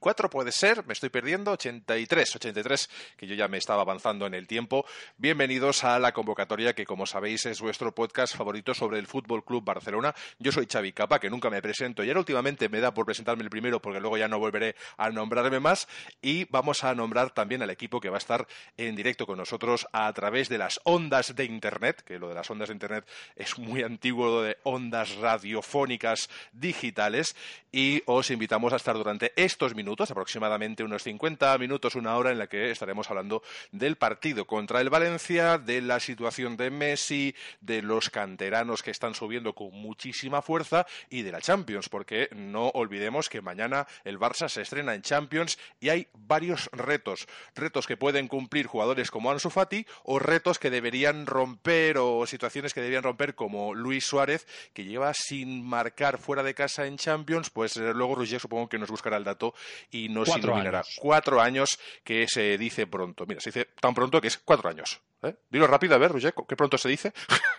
84 puede ser, me estoy perdiendo, 83, 83, que yo ya me estaba avanzando en el tiempo. Bienvenidos a la convocatoria que, como sabéis, es vuestro podcast favorito sobre el Fútbol Club Barcelona. Yo soy Xavi Capa, que nunca me presento y ahora últimamente me da por presentarme el primero porque luego ya no volveré a nombrarme más. Y vamos a nombrar también al equipo que va a estar en directo con nosotros a través de las ondas de Internet, que lo de las ondas de Internet es muy antiguo, lo de ondas radiofónicas digitales. Y os invitamos a estar durante estos minutos, aproximadamente unos 50 minutos, una hora, en la que estaremos hablando del partido contra el Valencia, de la situación de Messi, de los canteranos que están subiendo con muchísima fuerza y de la Champions, porque no olvidemos que mañana el Barça se estrena en Champions y hay varios retos, retos que pueden cumplir jugadores como Ansu Fati o retos que deberían romper o situaciones que deberían romper como Luis Suárez, que lleva sin marcar fuera de casa en Champions, pues luego Roger supongo que nos buscará el dato y nos iluminará. Cuatro años que se dice pronto. Mira, se dice tan pronto que es cuatro años. ¿eh? Dilo rápido, a ver, Roger, ¿qué pronto se dice?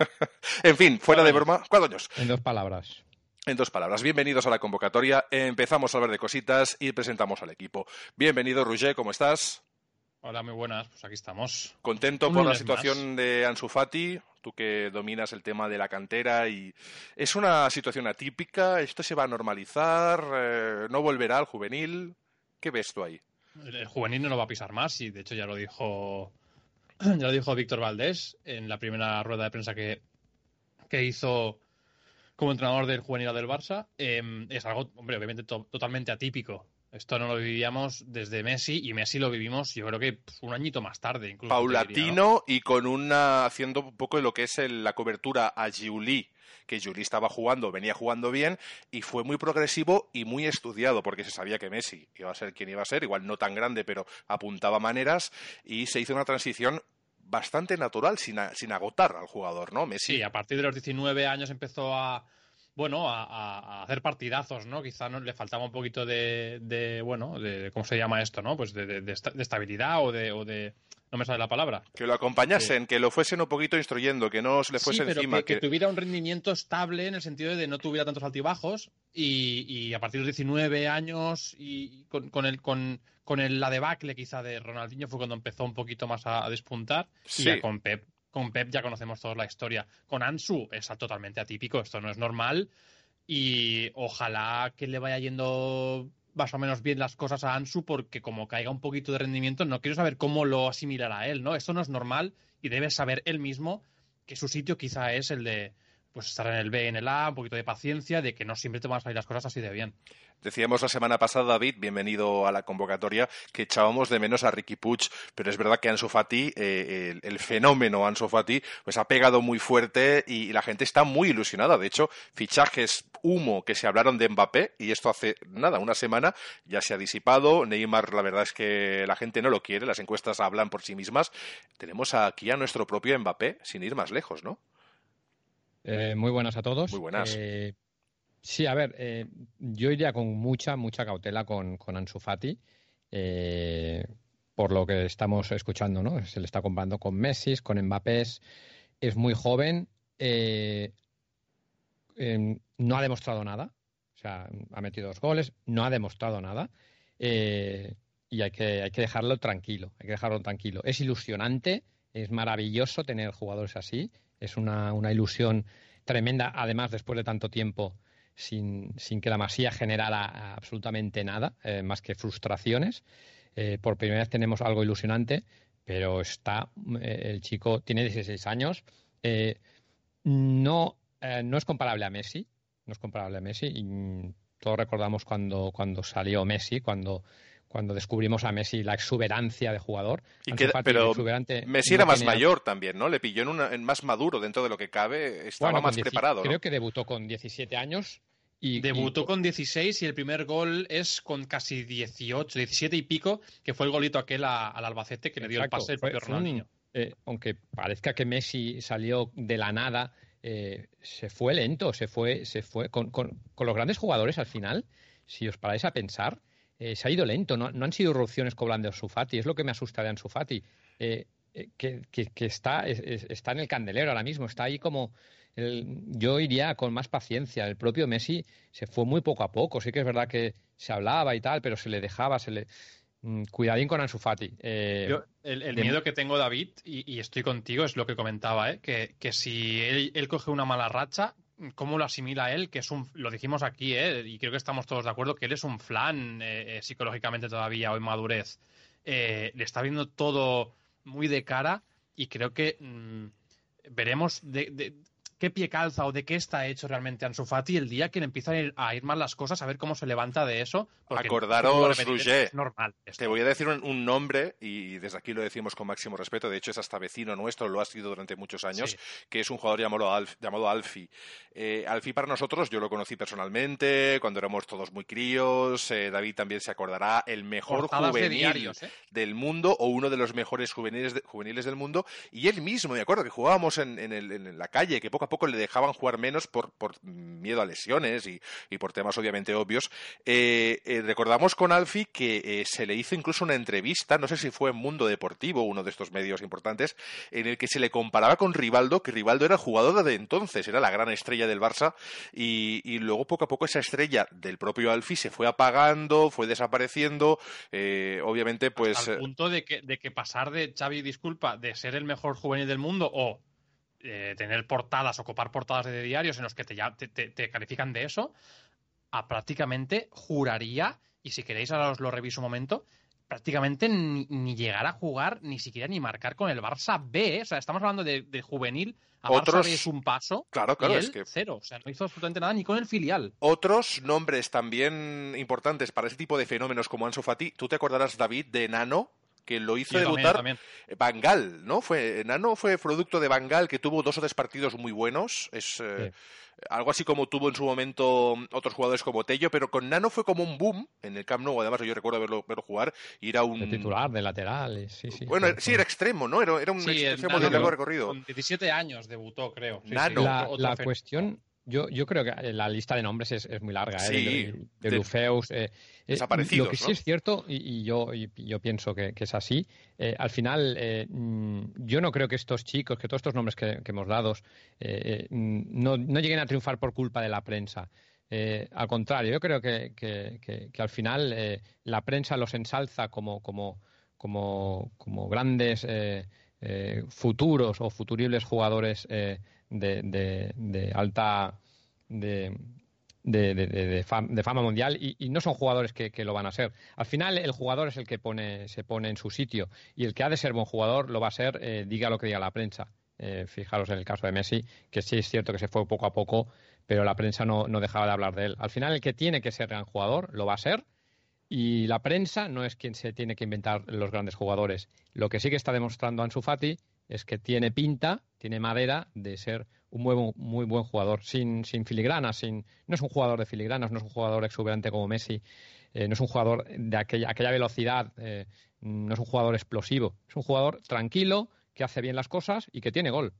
en fin, fuera de broma, cuatro años. En dos palabras. En dos palabras, bienvenidos a la convocatoria. Empezamos a hablar de cositas y presentamos al equipo. Bienvenido, Roger, ¿cómo estás? Hola, muy buenas. Pues aquí estamos. ¿Contento por la situación de Ansu Fati? Tú que dominas el tema de la cantera y es una situación atípica. ¿Esto se va a normalizar? Eh, ¿No volverá al juvenil? ¿Qué ves tú ahí? El juvenil no lo va a pisar más y de hecho ya lo dijo ya lo dijo Víctor Valdés en la primera rueda de prensa que, que hizo como entrenador del juvenil del Barça. Em, es algo, hombre, obviamente totalmente atípico. Esto no lo vivíamos desde Messi y Messi lo vivimos yo creo que pues, un añito más tarde. Incluso, Paulatino y con una haciendo un poco de lo que es la cobertura a Giuli que Juli estaba jugando, venía jugando bien y fue muy progresivo y muy estudiado porque se sabía que Messi iba a ser quien iba a ser, igual no tan grande, pero apuntaba maneras y se hizo una transición bastante natural, sin, sin agotar al jugador, ¿no? Messi. Sí, a partir de los 19 años empezó a, bueno, a, hacer partidazos, ¿no? Quizá no, le faltaba un poquito de, bueno, de, ¿cómo se llama esto, no? Pues de, de estabilidad o de, no me sale la palabra. Que lo acompañasen, que lo fuesen un poquito instruyendo, que no se le fuese encima. Que, tuviera un rendimiento estable en el sentido de no tuviera tantos altibajos y, a partir de los 19 años y con, el, con, con el, la debacle quizá de Ronaldinho fue cuando empezó un poquito más a, despuntar. Y ya con Pep, con Pep ya conocemos toda la historia. Con Ansu es totalmente atípico, esto no es normal y ojalá que le vaya yendo más o menos bien las cosas a Ansu porque como caiga un poquito de rendimiento, no quiero saber cómo lo asimilará él, ¿no? Esto no es normal y debe saber él mismo que su sitio quizá es el de pues estar en el B, en el A, un poquito de paciencia, de que no siempre te van a salir las cosas así de bien. Decíamos la semana pasada, David, bienvenido a la convocatoria, que echábamos de menos a Ricky Puig, pero es verdad que Ansu Fati, eh, el, fenómeno Ansu Fati, pues ha pegado muy fuerte y, la gente está muy ilusionada. De hecho, fichajes humo que se hablaron de Mbappé, y esto hace nada, una semana, ya se ha disipado. Neymar, la verdad es que la gente no lo quiere, las encuestas hablan por sí mismas. Tenemos aquí a nuestro propio Mbappé, sin ir más lejos, ¿no? Eh, muy buenas a todos. Muy buenas. Eh, sí, a ver, eh, yo iría con mucha, mucha cautela con, con Ansu Fati, por lo que estamos escuchando, ¿no? Se le está comparando con Messi, con Mbappé, es muy joven, em, no ha demostrado nada, o sea, ha metido dos goles, no ha demostrado nada, y hay que, hay que dejarlo tranquilo, hay que dejarlo tranquilo. Es ilusionante, es maravilloso tener jugadores así, es una, ilusión tremenda, además después de tanto tiempo sin, que la masía generara absolutamente nada, eh, más que frustraciones. Eh, por primera vez tenemos algo ilusionante, pero está, eh, el chico tiene 16 años, no, no es comparable a Messi, no es comparable a Messi, todos recordamos cuando, cuando salió Messi, cuando cuando descubrimos a Messi la exuberancia de jugador. pero Messi era más mayor también, ¿no? Le pilló en, más maduro dentro de lo que cabe, estaba más preparado. Creo que debutó con 17 años. Y, Debutó con 16 y el primer gol es con casi 18, 17 y pico, que fue el golito aquel al Albacete que le dio el pase el propio Ronaldinho. Eh, aunque parezca que Messi salió de la nada, eh, se fue lento, se fue, se fue con, con, los grandes jugadores al final. Si os paráis a pensar, eh, se ha ido lento, no, han sido erupciones cobrando Ansu Fati, es lo que me asusta de Ansu Fati, eh, eh, que, está, está en el candelero ahora mismo, está ahí como... yo iría con más paciencia. El propio Messi se fue muy poco a poco. Sí que es verdad que se hablaba y tal, pero se le dejaba, se le... Mm, cuidadín con Ansu Fati. Eh, el, miedo que tengo, David, y, estoy contigo, es lo que comentaba, ¿eh? que, que si él, coge una mala racha, ¿cómo lo asimila él? Que es un, lo dijimos aquí, ¿eh? y creo que estamos todos de acuerdo, que él es un flan eh, psicológicamente todavía o en madurez. le está viendo todo muy de cara y creo que mm, veremos de, qué pie calza o de qué está hecho realmente Ansu Fati el día que le empiezan a ir, a ir mal las cosas, a ver cómo se levanta de eso. Acordaros, Roger, normal te voy a decir un, nombre, y desde aquí lo decimos con máximo respeto, de hecho es hasta vecino nuestro, lo ha sido durante muchos años, que es un jugador llamado, Alf, llamado Alfi. Eh, Alfi para nosotros, yo lo conocí personalmente, cuando éramos todos muy críos, eh, David también se acordará, el mejor juvenil ¿eh? del mundo, o uno de los mejores juveniles, juveniles del mundo, y él mismo, me acuerdo que jugábamos en, en la calle, que poco a poco le dejaban jugar menos por, miedo a lesiones y, por temas obviamente obvios. Eh, eh, recordamos con Alfi que eh, se le hizo incluso una entrevista, no sé si fue en Mundo Deportivo, uno de estos medios importantes, en el que se le comparaba con Rivaldo, que Rivaldo era el jugador de entonces, era la gran estrella del Barça, y, luego poco a poco esa estrella del propio Alfi se fue apagando, fue desapareciendo, obviamente pues... al punto de que, de que pasar de Xavi, disculpa, de ser el mejor juvenil del mundo o eh, tener portadas, ocupar portadas de diarios en los que te, te, califican de eso, a prácticamente juraría, y si queréis ahora os lo reviso un momento, prácticamente ni, llegar a jugar, ni siquiera ni marcar con el Barça B. ¿eh? O sea, estamos hablando de, juvenil. A Otros, Barça B es un paso. Claro, claro, es que. Cero. O sea, no hizo absolutamente nada ni con el filial. Otros nombres también importantes para ese tipo de fenómenos como Ansu Fati. Tú te acordarás, David, de Nano, que lo hizo debutar Bangal, ¿no? Fue Nano fue producto de Bangal que tuvo dos o tres partidos muy buenos, es eh, algo así como tuvo en su momento otros jugadores como Tello, pero con Nano fue como un boom en el Camp Nou, además yo recuerdo verlo, verlo jugar y era un de titular de lateral, sí, sí. Bueno, sí, era extremo, ¿no? Era, era un extremo de largo recorrido. Con 17 años debutó, creo. Nano. La, cuestión yo, yo creo que la lista de nombres es, es muy larga, ¿eh? de, de, Lufeus. Eh, eh lo que sí es cierto, y, yo, y, yo pienso que, es así, eh, al final mm, yo no creo que estos chicos, que todos estos nombres que, hemos dado, no, no, lleguen a triunfar por culpa de la prensa. al contrario, yo creo que, que al final la prensa los ensalza como, como, como, como grandes futuros o futuribles jugadores de, alta de, de, fama mundial y, no son jugadores que, lo van a ser. Al final el jugador es el que pone, se pone en su sitio y el que ha de ser buen jugador lo va a ser, eh, diga lo que diga la prensa. Eh, fijaros en el caso de Messi, que sí es cierto que se fue poco a poco, pero la prensa no, no dejaba de hablar de él. Al final el que tiene que ser gran jugador lo va a ser y la prensa no es quien se tiene que inventar los grandes jugadores. Lo que sí que está demostrando Ansu Fati es que tiene pinta, tiene madera de ser un muy, buen jugador, sin, sin filigranas, sin, no es un jugador de filigranas, no es un jugador exuberante como Messi, eh, no es un jugador de aquella, aquella velocidad, eh, no es un jugador explosivo, es un jugador tranquilo, que hace bien las cosas y que tiene gol.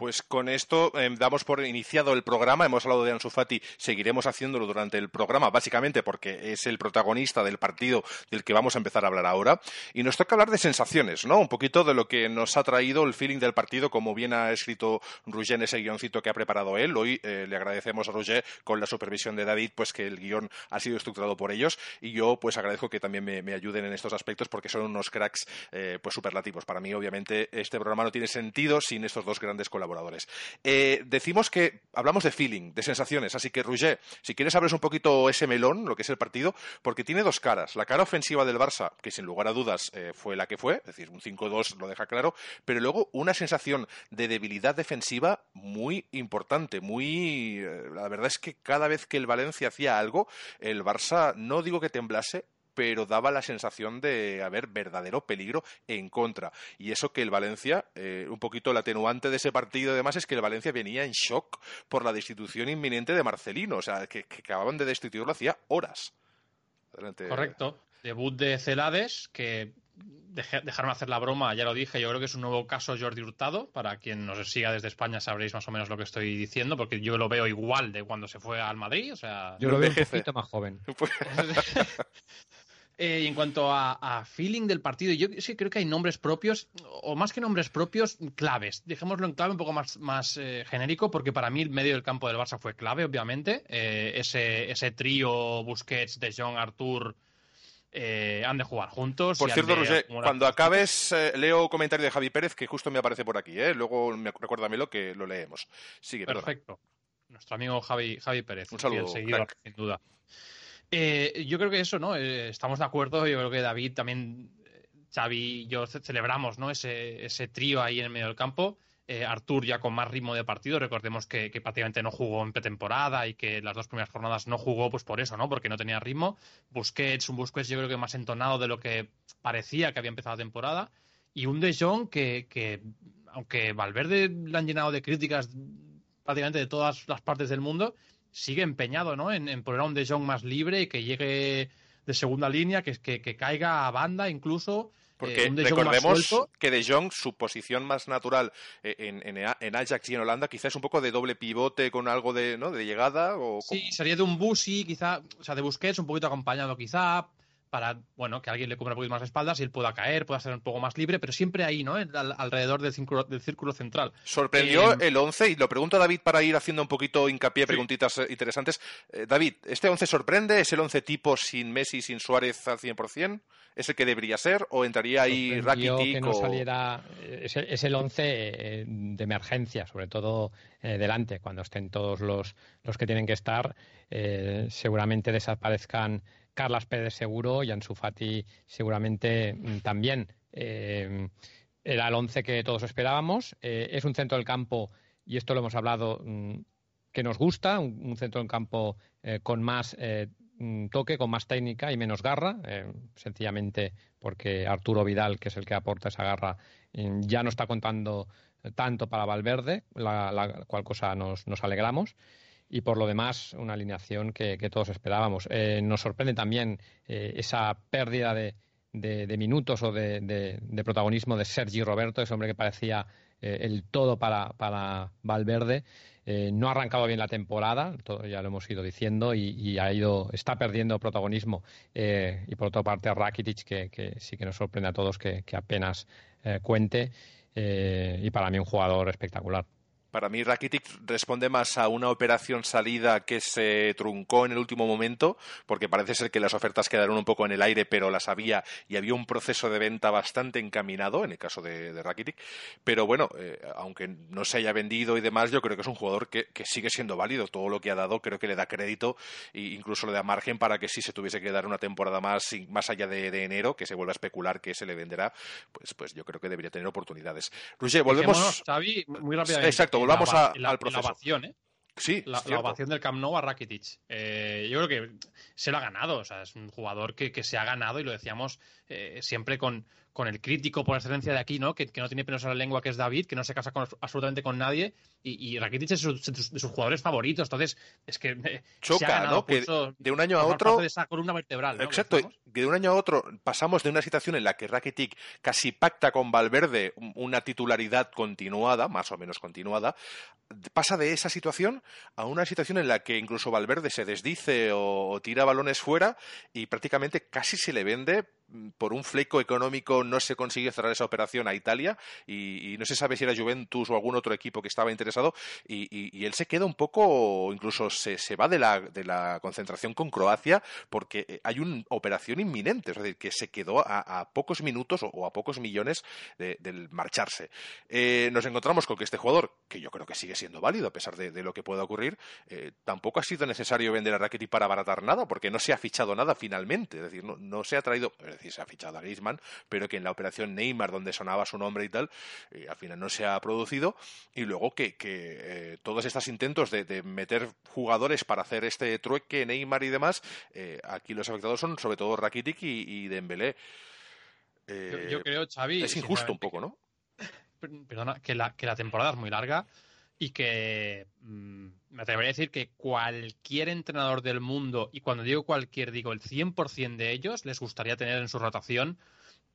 Pues con esto eh, damos por iniciado el programa. Hemos hablado de Ansu Fati, seguiremos haciéndolo durante el programa, básicamente porque es el protagonista del partido del que vamos a empezar a hablar ahora. Y nos toca hablar de sensaciones, ¿no? Un poquito de lo que nos ha traído el feeling del partido, como bien ha escrito Roger en ese guioncito que ha preparado él. Hoy eh, le agradecemos a Roger, con la supervisión de David, pues que el guion ha sido estructurado por ellos. Y yo, pues agradezco que también me, ayuden en estos aspectos porque son unos cracks, eh, pues superlativos. Para mí, obviamente, este programa no tiene sentido sin estos dos grandes colaboradores eh, decimos que hablamos de feeling, de sensaciones, así que Roger, si quieres abres un poquito ese melón, lo que es el partido, porque tiene dos caras. La cara ofensiva del Barça, que sin lugar a dudas eh, fue la que fue, es decir, un 5-2 lo deja claro, pero luego una sensación de debilidad defensiva muy importante, muy... Eh, la verdad es que cada vez que el Valencia hacía algo, el Barça, no digo que temblase, pero daba la sensación de haber verdadero peligro en contra. Y eso que el Valencia, eh, un poquito el atenuante de ese partido además es que el Valencia venía en shock por la destitución inminente de Marcelino, o sea, que, acababan de destituirlo hacía horas. Correcto. Debut de Celades, que dejaron hacer la broma, ya lo dije, yo creo que es un nuevo caso Jordi Hurtado. Para quien nos siga desde España sabréis más o menos lo que estoy diciendo, porque yo lo veo igual de cuando se fue al Madrid. O sea, yo lo veo un poquito más joven. Eh, y en cuanto a, feeling del partido, yo sí creo que hay nombres propios, o más que nombres propios, claves. Dejémoslo en clave un poco más, más eh, genérico, porque para mí el medio del campo del Barça fue clave, obviamente. Eh, ese, ese trío Busquets, De Jong, Artur. han de jugar juntos. Por cierto, Roger, cuando acabes, leo comentario de Javi Pérez que justo me aparece por aquí. Luego me, recuérdamelo que lo leemos. Sigue, Perfecto. Nuestro amigo Javi, Javi Pérez. Un saludo. Seguidor, sin duda. Eh, yo creo que eso, ¿no? Eh, estamos de acuerdo. Yo creo que David también, eh, Xavi y yo celebramos, ¿no? Ese, ese trío ahí en el medio del campo. Artur ya con más ritmo de partido. Recordemos que, prácticamente no jugó en pretemporada y que las dos primeras jornadas no jugó, pues por eso, ¿no? Porque no tenía ritmo. Busquets, un Busquets yo creo que más entonado de lo que parecía que había empezado la temporada. Y un De Jong que, que aunque Valverde le han llenado de críticas prácticamente de todas las partes del mundo, sigue empeñado ¿no? en, poner a un De Jong más libre y que llegue de segunda línea, que, que, que caiga a banda incluso. Porque eh, recordemos que De Jong, su posición más natural eh, en, en, Ajax y en Holanda, quizás es un poco de doble pivote con algo de, ¿no? de llegada. O sí, sería de un Busi, quizá, o sea, de Busquets, un poquito acompañado quizá, para bueno que alguien le cubra un poquito más las espaldas y él pueda caer, pueda ser un poco más libre, pero siempre ahí, ¿no? alrededor del círculo, del círculo central. Sorprendió eh, el 11 y lo pregunto a David para ir haciendo un poquito hincapié, preguntitas eh, interesantes. Eh, David, ¿este 11 sorprende? ¿Es el 11 tipo sin Messi, sin Suárez al 100%? ¿Es el que debería ser? ¿O entraría ahí Rakitic? que no saliera, es, el 11 de emergencia, sobre todo delante, cuando estén todos los, los que tienen que estar, seguramente desaparezcan Carlas Pérez seguro y Ansu Fati seguramente mm, también. Eh, era el once que todos esperábamos. Eh, es un centro del campo, y esto lo hemos hablado, mm, que nos gusta, un, centro del campo eh, con más mm, toque, con más técnica y menos garra, sencillamente porque Arturo Vidal, que es el que aporta esa garra, ya no está contando tanto para Valverde, la, cual cosa nos, nos alegramos y por lo demás una alineación que, todos esperábamos. Eh, nos sorprende también eh, esa pérdida de, minutos o de, protagonismo de Sergi Roberto, ese hombre que parecía eh, el todo para, para Valverde. no ha arrancado bien la temporada, todo, ya lo hemos ido diciendo, y, ha ido, está perdiendo protagonismo. y por otra parte, Rakitic, que, sí que nos sorprende a todos que apenas cuente. y para mí un jugador espectacular. Para mí Rakitic responde más a una operación salida que se truncó en el último momento, porque parece ser que las ofertas quedaron un poco en el aire, pero las había y había un proceso de venta bastante encaminado en el caso de, Rakitic. Pero bueno, eh, aunque no se haya vendido y demás, yo creo que es un jugador que, sigue siendo válido. Todo lo que ha dado creo que le da crédito e incluso le da margen para que si se tuviese que dar una temporada más, más allá de, enero, que se vuelva a especular que se le venderá, pues, pues yo creo que debería tener oportunidades. Roger, volvemos. muy rápidamente. Exacto, volvamos al proceso. La ovación, ¿eh? Sí, la, ovación del Camp Nou a Rakitic. Eh, yo creo que se lo ha ganado. O sea, es un jugador que, que se ha ganado y lo decíamos eh, siempre con, con el crítico por excelencia de aquí, ¿no? Que, no tiene pelos en la lengua, que es David, que no se casa con, absolutamente con nadie. Y, y Rakitic es de sus, jugadores favoritos. Entonces, es que. Eh, Choca, ¿no? Que de un año a otro. De esa columna vertebral. Exacto. Que de un año a otro pasamos de una situación en la que Rakitic casi pacta con Valverde una titularidad continuada, más o menos continuada. Pasa de esa situación a una situación en la que incluso Valverde se desdice o tira balones fuera y prácticamente casi se le vende por un fleco económico no se consigue cerrar esa operación a Italia y, no se sabe si era Juventus o algún otro equipo que estaba interesado y, él se queda un poco, incluso se, va de la, de la, concentración con Croacia porque eh, hay una operación inminente, es decir, que se quedó a, pocos minutos o, a pocos millones del marcharse. Eh, nos encontramos con que este jugador, que yo creo que sigue siendo válido a pesar de, lo que pueda ocurrir, eh, tampoco ha sido necesario vender a Rakitic para abaratar nada porque no se ha fichado nada finalmente, es decir, no, no se ha traído se ha fichado a Griezmann, pero que en la operación Neymar, donde sonaba su nombre y tal, eh, al final no se ha producido. Y luego que, eh, todos estos intentos de, meter jugadores para hacer este trueque, Neymar y demás, eh, aquí los afectados son sobre todo Rakitic y, Dembélé. Yo, creo, Xavi... Es injusto un poco, ¿no? Perdona, que la, que la temporada es muy larga y que mm, me atrevería a decir que cualquier entrenador del mundo, y cuando digo cualquier, digo el 100% de ellos, les gustaría tener en su rotación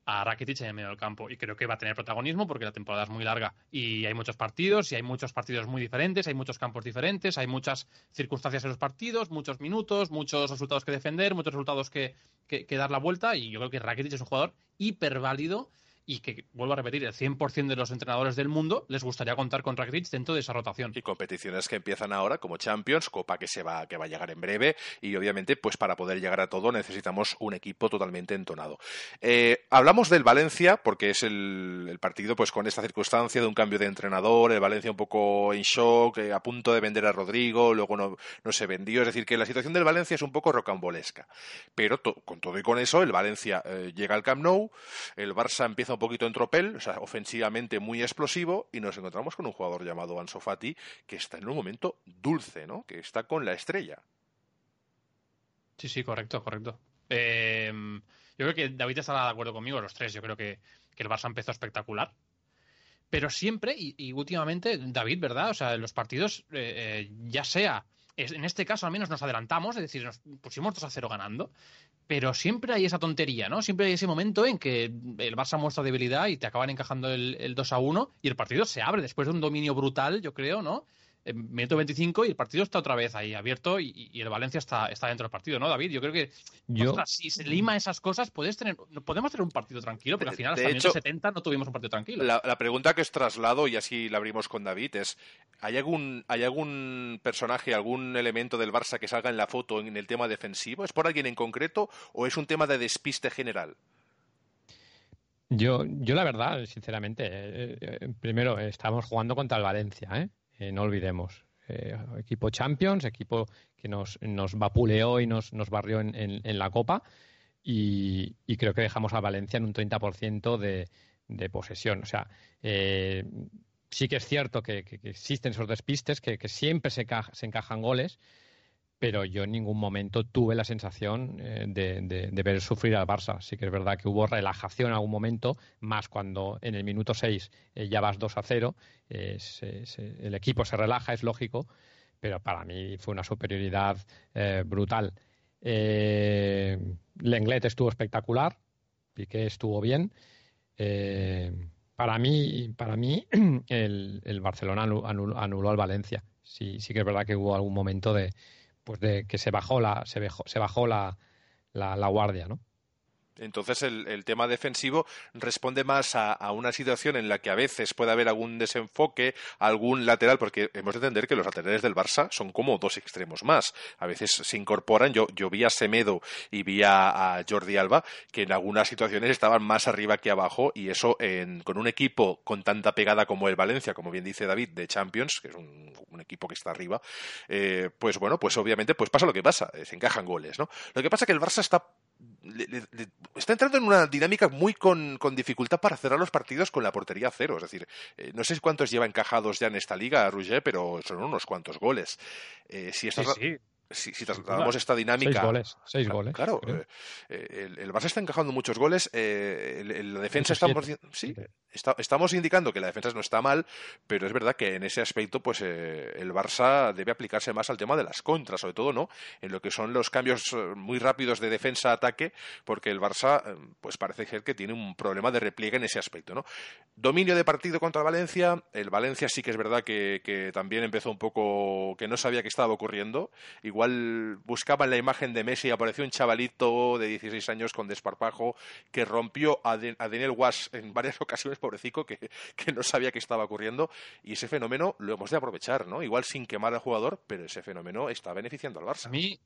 a Rakitic en el medio del campo. Y creo que va a tener protagonismo porque la temporada es muy larga y hay muchos partidos y hay muchos partidos muy diferentes, hay muchos campos diferentes, hay muchas circunstancias en los partidos, muchos minutos, muchos resultados que defender, muchos resultados que, que, que dar la vuelta. Y yo creo que Rakitic es un jugador hiperválido y que, vuelvo a repetir, el 100% de los entrenadores del mundo les gustaría contar con Rakitic dentro de esa rotación. Y competiciones que empiezan ahora, como Champions, Copa que se va, que va a llegar en breve, y obviamente, pues para poder llegar a todo necesitamos un equipo totalmente entonado. Eh, hablamos del Valencia, porque es el, partido, pues con esta circunstancia de un cambio de entrenador, el Valencia un poco en shock, eh, a punto de vender a Rodrigo, luego no, no, se vendió, es decir, que la situación del Valencia es un poco rocambolesca. Pero con todo y con eso, el Valencia eh, llega al Camp Nou, el Barça empieza un poquito en tropel, o sea, ofensivamente muy explosivo, y nos encontramos con un jugador llamado Ansu Fati que está en un momento dulce, ¿no? Que está con la estrella. Sí, sí, correcto, correcto. Eh, yo creo que David estará de acuerdo conmigo, los tres. Yo creo que, el Barça empezó espectacular. Pero siempre, y, y, últimamente, David, ¿verdad? O sea, en los partidos, eh, eh, ya sea, en este caso al menos nos adelantamos, es decir, nos pusimos 2 a 0 ganando, pero siempre hay esa tontería, ¿no? Siempre hay ese momento en que el Barça muestra debilidad y te acaban encajando el, el 2 a 1 y el partido se abre después de un dominio brutal, yo creo, ¿no? En minuto 25 y el partido está otra vez ahí abierto y, y el Valencia está, está, dentro del partido, ¿no, David? Yo creo que yo, ostras, si se lima esas cosas, puedes tener, podemos tener un partido tranquilo, porque al final hasta el minuto 70 no tuvimos un partido tranquilo. La, la, pregunta que os traslado, y así la abrimos con David, es ¿hay algún, ¿hay algún personaje, algún elemento del Barça que salga en la foto en el tema defensivo? ¿Es por alguien en concreto o es un tema de despiste general? Yo, yo la verdad, sinceramente, eh, eh, primero estamos jugando contra el Valencia, ¿eh? Eh, no olvidemos. Eh, equipo Champions, equipo que nos, nos vapuleó y nos, nos barrió en, en, la Copa. Y, creo que dejamos a Valencia en un 30% de, de, posesión. O sea, eh, sí que es cierto que, existen esos despistes, que, siempre se, encajan goles, pero yo en ningún momento tuve la sensación eh, de, de, ver sufrir al Barça. Sí que es verdad que hubo relajación en algún momento, más cuando en el minuto 6 eh, ya vas 2 a 0, eh, el equipo se relaja, es lógico, pero para mí fue una superioridad eh, brutal. Lenglet estuvo espectacular, Piqué estuvo bien. para mí, para mí el, el Barcelona anuló, anuló, al Valencia. Sí, sí que es verdad que hubo algún momento de, pues de que se bajó la, se bajó, se bajó la, la, la guardia, ¿no? Entonces el, tema defensivo responde más a, una situación en la que a veces puede haber algún desenfoque, algún lateral, porque hemos de entender que los laterales del Barça son como dos extremos más. A veces se incorporan, yo, yo vi a Semedo y vi a, Jordi Alba, que en algunas situaciones estaban más arriba que abajo, y eso en, con un equipo con tanta pegada como el Valencia, como bien dice David, de Champions, que es un, un equipo que está arriba, eh, pues bueno, pues obviamente pues pasa lo que pasa, se encajan goles, ¿no? Lo que pasa es que el Barça está le, le, le, está entrando en una dinámica muy con, con, dificultad para cerrar los partidos con la portería cero. Es decir, eh, no sé cuántos lleva encajados ya en esta liga, Rouget, pero son unos cuantos goles. Eh, si sí, sí si, si trasladamos esta dinámica. Seis goles. Seis goles claro, eh, el, el, Barça está encajando muchos goles. Eh, el, el, la defensa estamos, sí, está, estamos indicando que la defensa no está mal, pero es verdad que en ese aspecto, pues eh, el Barça debe aplicarse más al tema de las contras, sobre todo, ¿no? En lo que son los cambios muy rápidos de defensa-ataque, porque el Barça, pues parece ser que tiene un problema de repliegue en ese aspecto, ¿no? Dominio de partido contra Valencia. El Valencia sí que es verdad que, que también empezó un poco que no sabía qué estaba ocurriendo. Igual igual buscaban la imagen de Messi y apareció un chavalito de 16 años con desparpajo que rompió a, de, a Daniel Wash en varias ocasiones, pobrecito, que, que, no sabía qué estaba ocurriendo y ese fenómeno lo hemos de aprovechar, ¿no? Igual sin quemar al jugador, pero ese fenómeno está beneficiando al Barça. A mí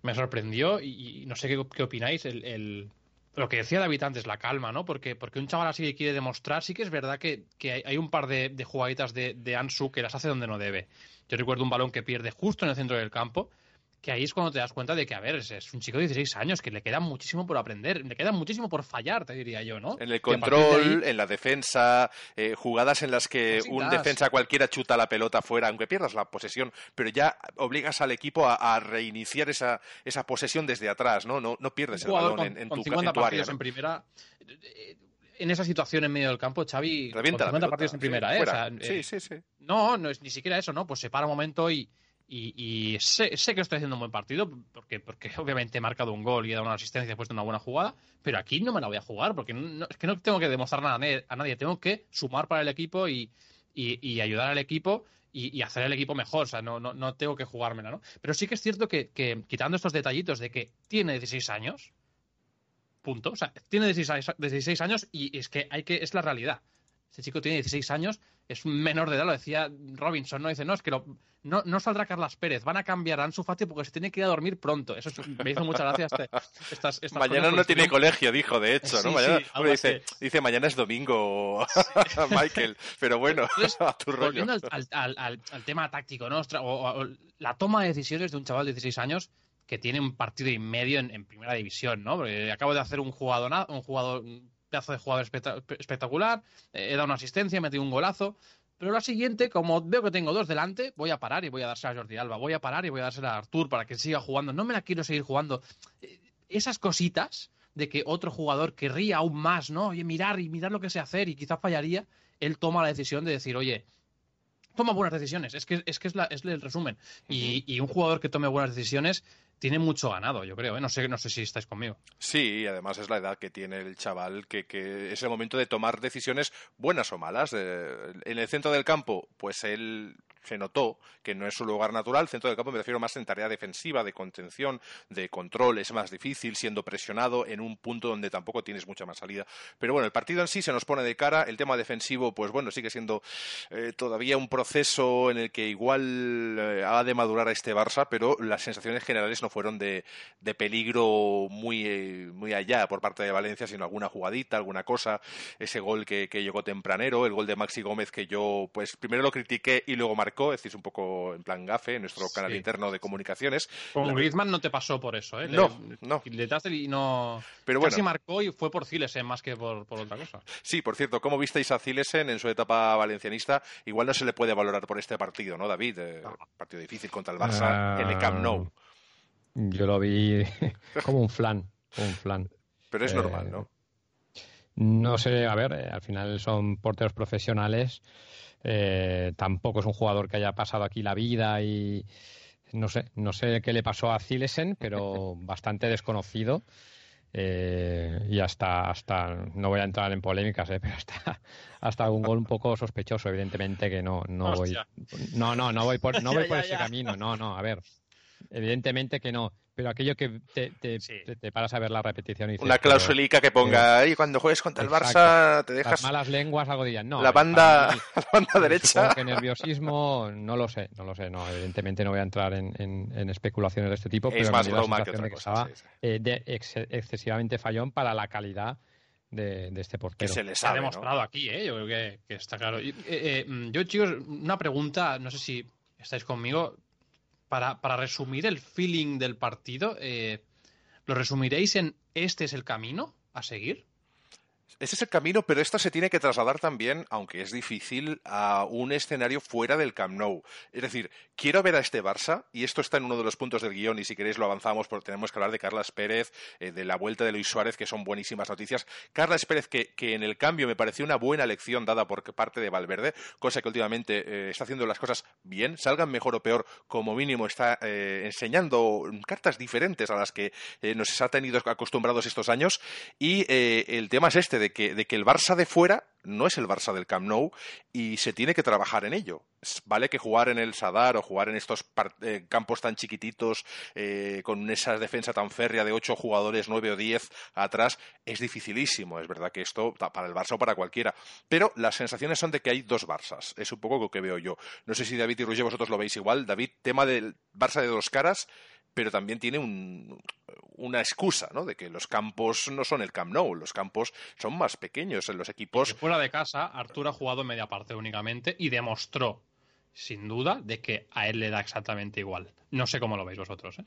me sorprendió y, no sé qué, opináis, el, lo que decía David antes, la calma, ¿no? Porque, porque un chaval así que quiere demostrar, sí que es verdad que, que hay, un par de, jugaditas de Ansu que las hace donde no debe. Yo recuerdo un balón que pierde justo en el centro del campo que ahí es cuando te das cuenta de que, a ver, es, es, un chico de 16 años, que le queda muchísimo por aprender, le queda muchísimo por fallar, te diría yo, ¿no? En el control, ahí... en la defensa, eh, jugadas en las que un defensa cualquiera chuta la pelota fuera, aunque pierdas la posesión, pero ya obligas al equipo a, a reiniciar esa, esa, posesión desde atrás, ¿no? No, no pierdes el balón con, en, en, con tu, 50 en tu partidos área. ¿no? en primera en esa situación en medio del campo, Xavi, Revienta con 50 partidos en primera, sí, ¿eh? O sea, sí, sí, sí. No, no es ni siquiera eso, ¿no? Pues se para un momento y, y, sé, que estoy haciendo un buen partido porque, porque obviamente he marcado un gol y he dado una asistencia después de una buena jugada, pero aquí no me la voy a jugar porque es que no tengo que demostrar nada a nadie, tengo que sumar para el equipo y, ayudar al equipo y, hacer el equipo mejor, o sea, no, no, tengo que jugármela, ¿no? Pero sí que es cierto que, quitando estos detallitos de que tiene 16 años, punto, o sea, tiene 16, 16 años y es que hay que, es la realidad. Este chico tiene 16 años, es un menor de edad, lo decía Robinson, ¿no? Dice, no, es que no, no saldrá Carlas Pérez, van a cambiar a Ansu Fati porque se tiene que ir a dormir pronto. Eso me hizo mucha gracia este, Mañana no tiene colegio, dijo, de hecho, ¿no? mañana, dice, dice, mañana es domingo, Michael, pero bueno, a tu rollo. Volviendo al, tema táctico, ¿no? O, la toma de decisiones de un chaval de 16 años que tiene un partido y medio en, primera división, ¿no? Porque acabo de hacer un jugador, un jugador pedazo de jugador espectacular, eh, he dado una asistencia, he metido un golazo. Pero la siguiente, como veo que tengo dos delante, voy a parar y voy a dársela a Jordi Alba. Voy a parar y voy a dársela a Artur para que siga jugando. No me la quiero seguir jugando. Eh, esas cositas de que otro jugador querría aún más, ¿no? Oye, mirar y mirar lo que sé hacer y quizás fallaría, él toma la decisión de decir, oye, toma buenas decisiones. Es que es, que es, la, es el resumen. Y, y, un jugador que tome buenas decisiones tiene mucho ganado, yo creo. ¿eh? No, sé, no sé si estáis conmigo. Sí, y además es la edad que tiene el chaval, que, que es el momento de tomar decisiones buenas o malas. Eh, en el centro del campo, pues él se notó que no es su lugar natural. Centro del campo me refiero más en tarea defensiva, de contención, de control. Es más difícil siendo presionado en un punto donde tampoco tienes mucha más salida. Pero bueno, el partido en sí se nos pone de cara. El tema defensivo, pues bueno, sigue siendo eh, todavía un proceso en el que igual eh, ha de madurar a este Barça, pero las sensaciones generales no fueron de, peligro muy, eh, muy allá por parte de Valencia, sino alguna jugadita, alguna cosa. Ese gol que, que llegó tempranero, el gol de Maxi Gómez que yo, pues primero lo critiqué y luego marqué es decir, un poco en plan gafe, en nuestro canal interno de comunicaciones. Con Griezmann no te pasó por eso, ¿eh? No, no. Le y no... Pero bueno. Casi marcó y fue por Zilesen más que por, otra cosa. Sí, por cierto, ¿cómo visteis a Zilesen en su etapa valencianista? Igual no se le puede valorar por este partido, ¿no, David? Eh, partido difícil contra el Barça en el Camp Nou. Yo lo vi como un flan, un flan. Pero es normal, ¿no? No sé, a ver, eh, al final son porteros profesionales eh, tampoco es un jugador que haya pasado aquí la vida y no sé, no sé qué le pasó a Zilesen, pero bastante desconocido. Eh, y hasta, hasta, no voy a entrar en polémicas, eh, pero hasta, hasta un gol un poco sospechoso, evidentemente que no, no voy, no, no, no voy por, no voy por ese camino, no, no, a ver, evidentemente que no, pero aquello que te, te, paras a ver la repetición y dices, Una clausulica que ponga ahí cuando juegues contra el Barça te dejas... Las malas lenguas algo dirían, no. La banda, la banda derecha... Que nerviosismo, no lo sé, no lo sé, no, evidentemente no voy a entrar en, en, especulaciones de este tipo, es pero más broma que otra cosa, eh, de excesivamente fallón para la calidad de, este portero. Que se les ha demostrado aquí, ¿eh? yo creo que, está claro. Eh, eh, yo, chicos, una pregunta, no sé si estáis conmigo para, para resumir el feeling del partido, eh, ¿lo resumiréis en este es el camino a seguir? Ese es el camino, pero esto se tiene que trasladar también, aunque es difícil, a un escenario fuera del Camp Nou. Es decir, quiero ver a este Barça, y esto está en uno de los puntos del guion, y si queréis lo avanzamos, porque tenemos que hablar de Carlas Pérez, eh, de la vuelta de Luis Suárez, que son buenísimas noticias. Carlas Pérez, que, en el cambio me pareció una buena lección dada por parte de Valverde, cosa que últimamente eh, está haciendo las cosas bien, salgan mejor o peor, como mínimo está eh, enseñando cartas diferentes a las que nos ha tenido acostumbrados estos años, y el tema es este, de que, de que el Barça de fuera no es el Barça del Camp Nou y se tiene que trabajar en ello. Vale que jugar en el Sadar o jugar en estos eh, campos tan chiquititos eh, con esa defensa tan férrea de ocho jugadores, nueve o diez atrás, es dificilísimo. Es verdad que esto para el Barça o para cualquiera. Pero las sensaciones son de que hay dos Barças. Es un poco lo que veo yo. No sé si David y Roger vosotros lo veis igual. David, tema del Barça de dos caras pero también tiene una excusa, ¿no? De que los campos no son el Camp Nou, los campos son más pequeños en los equipos. fuera de casa, Arturo ha jugado en media parte únicamente y demostró, sin duda, de que a él le da exactamente igual. No sé cómo lo veis vosotros, ¿eh?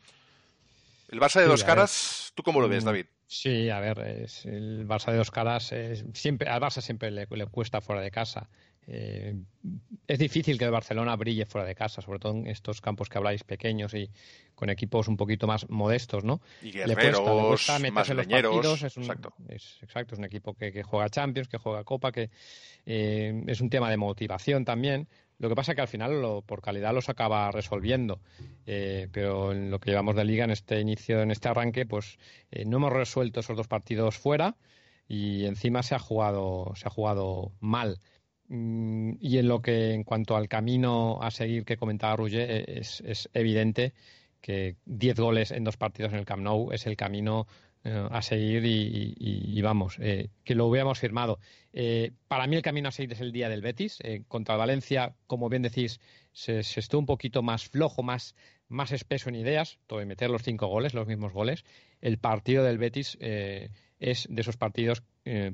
El Barça de dos caras, ¿tú cómo lo ves, mm, David? Sí, a ver, el Barça de dos caras, siempre, al Barça siempre le, cuesta fuera de casa. Eh, es difícil que el Barcelona brille fuera de casa, sobre todo en estos campos que habláis pequeños y con equipos un poquito más modestos, ¿no? Y guerreros, más leñeros. Es un, exacto. Es, exacto, es un equipo que, juega Champions, que juega Copa, que eh, es un tema de motivación también. Lo que pasa es que al final, por calidad, los acaba resolviendo. Eh, pero en lo que llevamos de liga, en este inicio, en este arranque, pues no hemos resuelto esos dos partidos fuera y encima se ha jugado, se ha jugado mal. Mm, y en lo que, en cuanto al camino a seguir que comentaba Roger, e, es, evidente que 10 goles en dos partidos en el Camp Nou es el camino eh, a seguir y, vamos, eh, que lo hubiéramos firmado. Eh, para mí el camino a seguir es el día del Betis. contra Valencia, como bien decís, se, estuvo un poquito más flojo, más, más espeso en ideas, todo de meter los cinco goles, los mismos goles. El partido del Betis es de esos partidos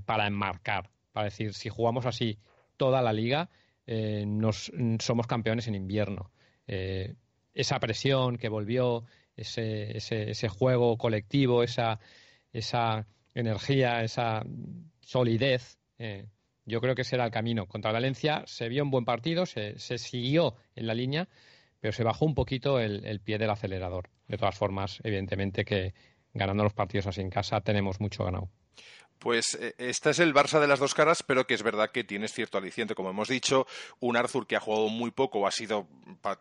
para enmarcar, para decir, si jugamos así toda la liga, eh, nos, somos campeones en invierno. Eh, esa presión que volvió, ese, ese, juego colectivo, esa, esa energía, esa solidez, eh, yo creo que ese era el camino. Contra Valencia se vio un buen partido, se, se siguió en la línea, pero se bajó un poquito el, pie del acelerador. De todas formas, evidentemente que ganando los partidos así en casa tenemos mucho ganado. Pues eh, este es el Barça de las dos caras, pero que es verdad que tienes cierto aliciente. Como hemos dicho, un Arthur que ha jugado muy poco, ha sido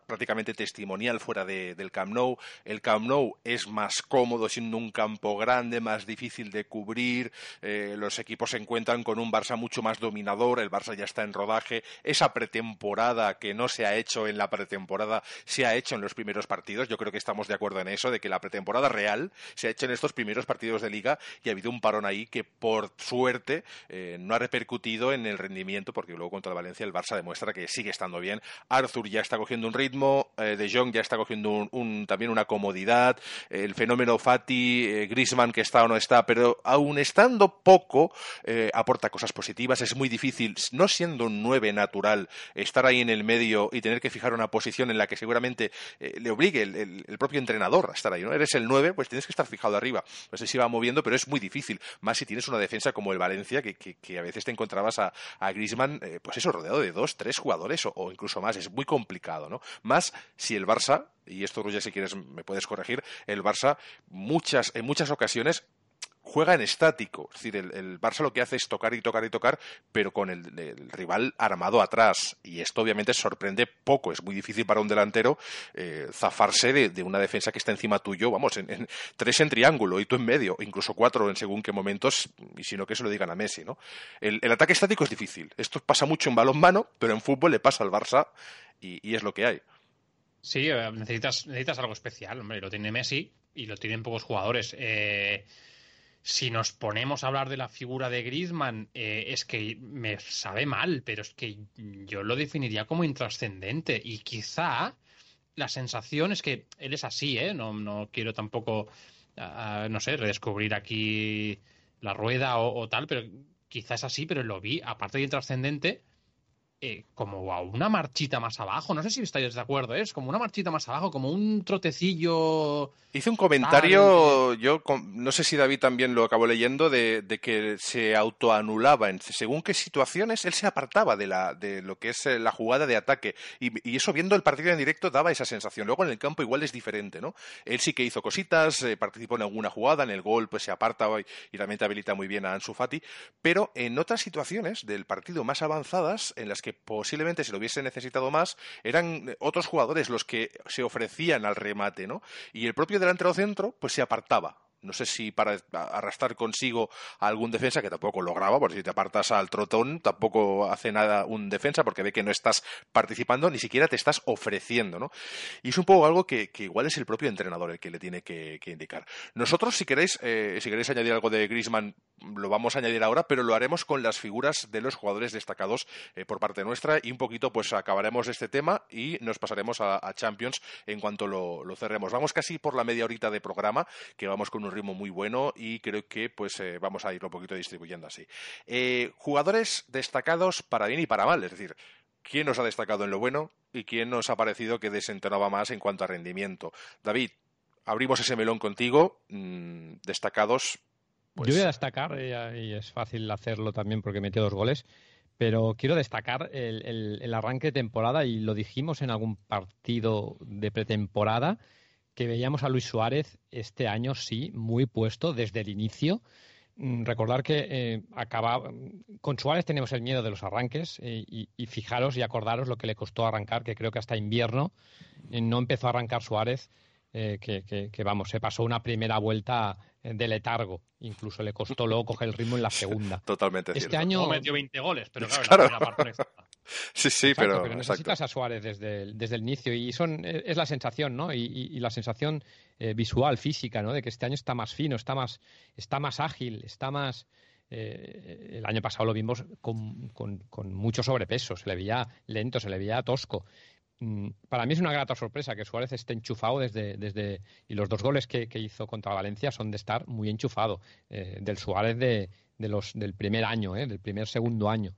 prácticamente testimonial fuera del Camp Nou. El Camp Nou es más cómodo siendo un campo grande, más difícil de cubrir. Eh, los equipos se encuentran con un Barça mucho más dominador. El Barça ya está en rodaje. Esa pretemporada que no se ha hecho en la pretemporada se ha hecho en los primeros partidos. Yo creo que estamos de acuerdo en eso, de que la pretemporada real se ha hecho en estos primeros partidos de liga y ha habido un parón ahí que por suerte eh, no ha repercutido en el rendimiento porque luego contra el Valencia el Barça demuestra que sigue estando bien. Arthur ya está cogiendo un ritmo, eh, De Jong ya está cogiendo también una comodidad, el fenómeno Fati, eh, Griezmann que está o no está, pero aún estando poco aporta cosas positivas. Es muy difícil, no siendo un 9 natural, estar ahí en el medio y tener que fijar una posición en la que seguramente le obligue el, propio entrenador a estar ahí. ¿no? Eres el 9, pues tienes que estar fijado arriba. No sé si va moviendo, pero es muy difícil, más si tienes una defensa como el Valencia, que, a veces te encontrabas a, a Griezmann, eh, pues eso, rodeado de dos, tres jugadores o, incluso más. Es muy complicado, ¿no? Más si el Barça, y esto, Ruya, si quieres me puedes corregir, el Barça muchas, en muchas ocasiones juega en estático. Es decir, el, Barça lo que hace es tocar y tocar y tocar, pero con el, rival armado atrás. Y esto obviamente sorprende poco. Es muy difícil para un delantero eh, zafarse de, una defensa que está encima tuyo. Vamos, en, tres en triángulo y tú en medio, incluso cuatro en según qué momentos, y si no que se lo digan a Messi. ¿no? El, ataque estático es difícil. Esto pasa mucho en balón mano, pero en fútbol le pasa al Barça y, es lo que hay. Sí, eh, necesitas, necesitas algo especial, hombre. Lo tiene Messi y lo tienen pocos jugadores. Eh, si nos ponemos a hablar de la figura de Griezmann, eh, es que me sabe mal, pero es que yo lo definiría como intrascendente. Y quizá la sensación es que él es así, ¿eh? No, no quiero tampoco, ah, no sé, redescubrir aquí la rueda o, o, tal, pero quizá es así, pero lo vi, aparte de intrascendente, eh, como a una marchita más abajo. No sé si estáis de acuerdo, ¿eh? es como una marchita más abajo, como un trotecillo. Hice un comentario, yo no sé si David también lo acabó leyendo, de, que se autoanulaba. En, según qué situaciones, él se apartaba de, la, de lo que es eh, la jugada de ataque. Y, eso viendo el partido en directo daba esa sensación. Luego en el campo igual es diferente, ¿no? Él sí que hizo cositas, participó en alguna jugada, en el gol pues se aparta y, y realmente habilita muy bien a Ansu Fati. Pero en otras situaciones del partido más avanzadas, en las que posiblemente se lo hubiese necesitado más, eran otros jugadores los que se ofrecían al remate, ¿no? Y el propio delantero centro, pues se apartaba no sé si para arrastrar consigo a algún defensa, que tampoco lograba, porque si te apartas al trotón, tampoco hace nada un defensa, porque ve que no estás participando, ni siquiera te estás ofreciendo, ¿no? Y es un poco algo que, igual es el propio entrenador el que le tiene que, indicar. Nosotros, si queréis, eh, si queréis añadir algo de Griezmann, lo vamos a añadir ahora, pero lo haremos con las figuras de los jugadores destacados eh, por parte nuestra y un poquito pues acabaremos este tema y nos pasaremos a, Champions en cuanto lo, lo cerremos. Vamos casi por la media horita de programa, que vamos con un ritmo muy bueno y creo que pues eh, vamos a irlo un poquito distribuyendo así. Eh, jugadores destacados para bien y para mal, es decir, ¿quién nos ha destacado en lo bueno y quién nos ha parecido que desentonaba más en cuanto a rendimiento? David, abrimos ese melón contigo, mm, destacados. Pues Yo voy a destacar, y es fácil hacerlo también porque metió dos goles, pero quiero destacar el, arranque de temporada y lo dijimos en algún partido de pretemporada que veíamos a Luis Suárez este año sí muy puesto desde el inicio. Mm, recordar que eh, acaba, con Suárez tenemos el miedo de los arranques eh, y, fijaros y acordaros lo que le costó arrancar, que creo que hasta invierno eh, no empezó a arrancar Suárez, que, vamos, se pasó una primera vuelta de letargo. Incluso le costó luego coger el ritmo en la segunda. Totalmente este cierto. año metió 20 goles, pero claro, La Sí, sí, pero, necesitas a Suárez desde el, desde el inicio y son, es la sensación, ¿no? Y, la sensación eh, visual, física, ¿no? De que este año está más fino, está más, está más ágil, está más... Eh, el año pasado lo vimos con, con, mucho sobrepeso, se le veía lento, se le veía tosco. Mm, para mí es una grata sorpresa que Suárez esté enchufado desde, desde y los dos goles que, hizo contra Valencia son de estar muy enchufado eh, del Suárez de, de, los del primer año, eh, del primer segundo año.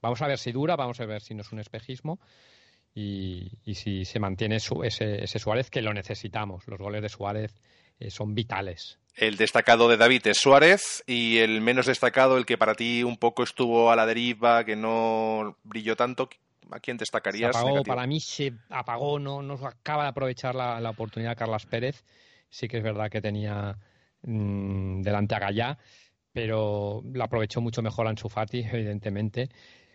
Eh, vamos a ver si dura, vamos a ver si no es un espejismo y, y si se mantiene ese, ese, Suárez que lo necesitamos. Los goles de Suárez son vitales. El destacado de David es Suárez y el menos destacado, el que para ti un poco estuvo a la deriva, que no brilló tanto, ¿A quién destacarías? para mí se apagó, no, no acaba de aprovechar la, oportunidad Carlos Pérez. Sí que es verdad que tenía mm, delante a Gallá, pero la aprovechó mucho mejor Ansu Fati, evidentemente.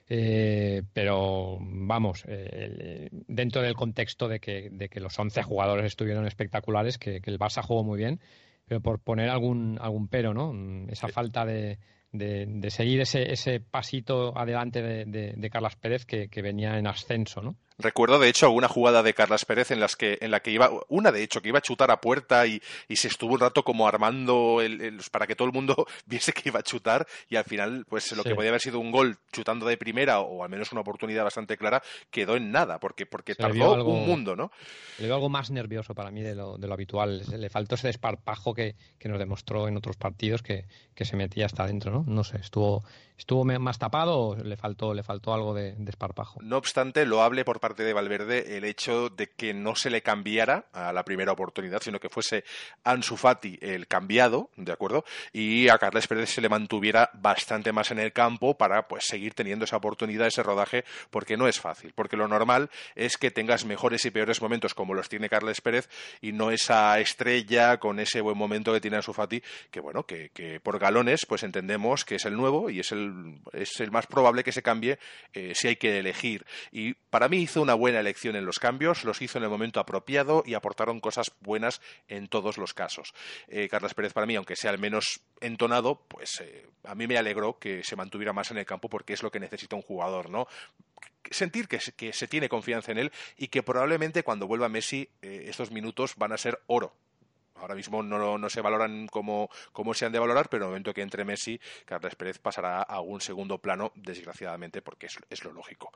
Eh, pero vamos, eh, dentro del contexto de que, de que los 11 jugadores estuvieron espectaculares, que, que, el Barça jugó muy bien, pero por poner algún, algún pero, ¿no? Esa falta de, de, seguir ese, ese pasito adelante de, de, Carlas Pérez que, que, venía en ascenso, ¿no? Recuerdo, de hecho, una jugada de Carlas Pérez en, las que, en la que iba, una de hecho, que iba a chutar a puerta y, y se estuvo un rato como armando el, para que todo el mundo viese que iba a chutar y al final, pues lo que podía haber sido un gol chutando de primera o, al menos una oportunidad bastante clara, quedó en nada, porque, porque tardó un mundo, ¿no? Le veo algo más nervioso para mí de lo, de lo habitual. Le faltó ese desparpajo que, que nos demostró en otros partidos que, que se metía hasta adentro, ¿no? No sé, estuvo, estuvo más tapado o le faltó, le faltó algo de, de esparpajo. No obstante, lo hable por parte de Valverde el hecho de que no se le cambiara a la primera oportunidad, sino que fuese Ansu Fati el cambiado, ¿de acuerdo? Y a Carles Pérez se le mantuviera bastante más en el campo para pues seguir teniendo esa oportunidad, ese rodaje, porque no es fácil, porque lo normal es que tengas mejores y peores momentos como los tiene Carles Pérez y no esa estrella con ese buen momento que tiene Ansu Fati, que bueno, que, que por galones pues entendemos que es el nuevo y es el, es el más probable que se cambie eh, si hay que elegir. Y para mí hizo una buena elección en los cambios, los hizo en el momento apropiado y aportaron cosas buenas en todos los casos. Eh, Carlos Pérez para mí, aunque sea al menos entonado, pues eh, a mí me alegró que se mantuviera más en el campo porque es lo que necesita un jugador, ¿no? sentir que, se tiene confianza en él y que probablemente cuando vuelva Messi eh, estos minutos van a ser oro ahora mismo no, no se valoran como, como, se han de valorar, pero en el momento que entre Messi, Carles Pérez pasará a un segundo plano, desgraciadamente, porque es, es lo lógico.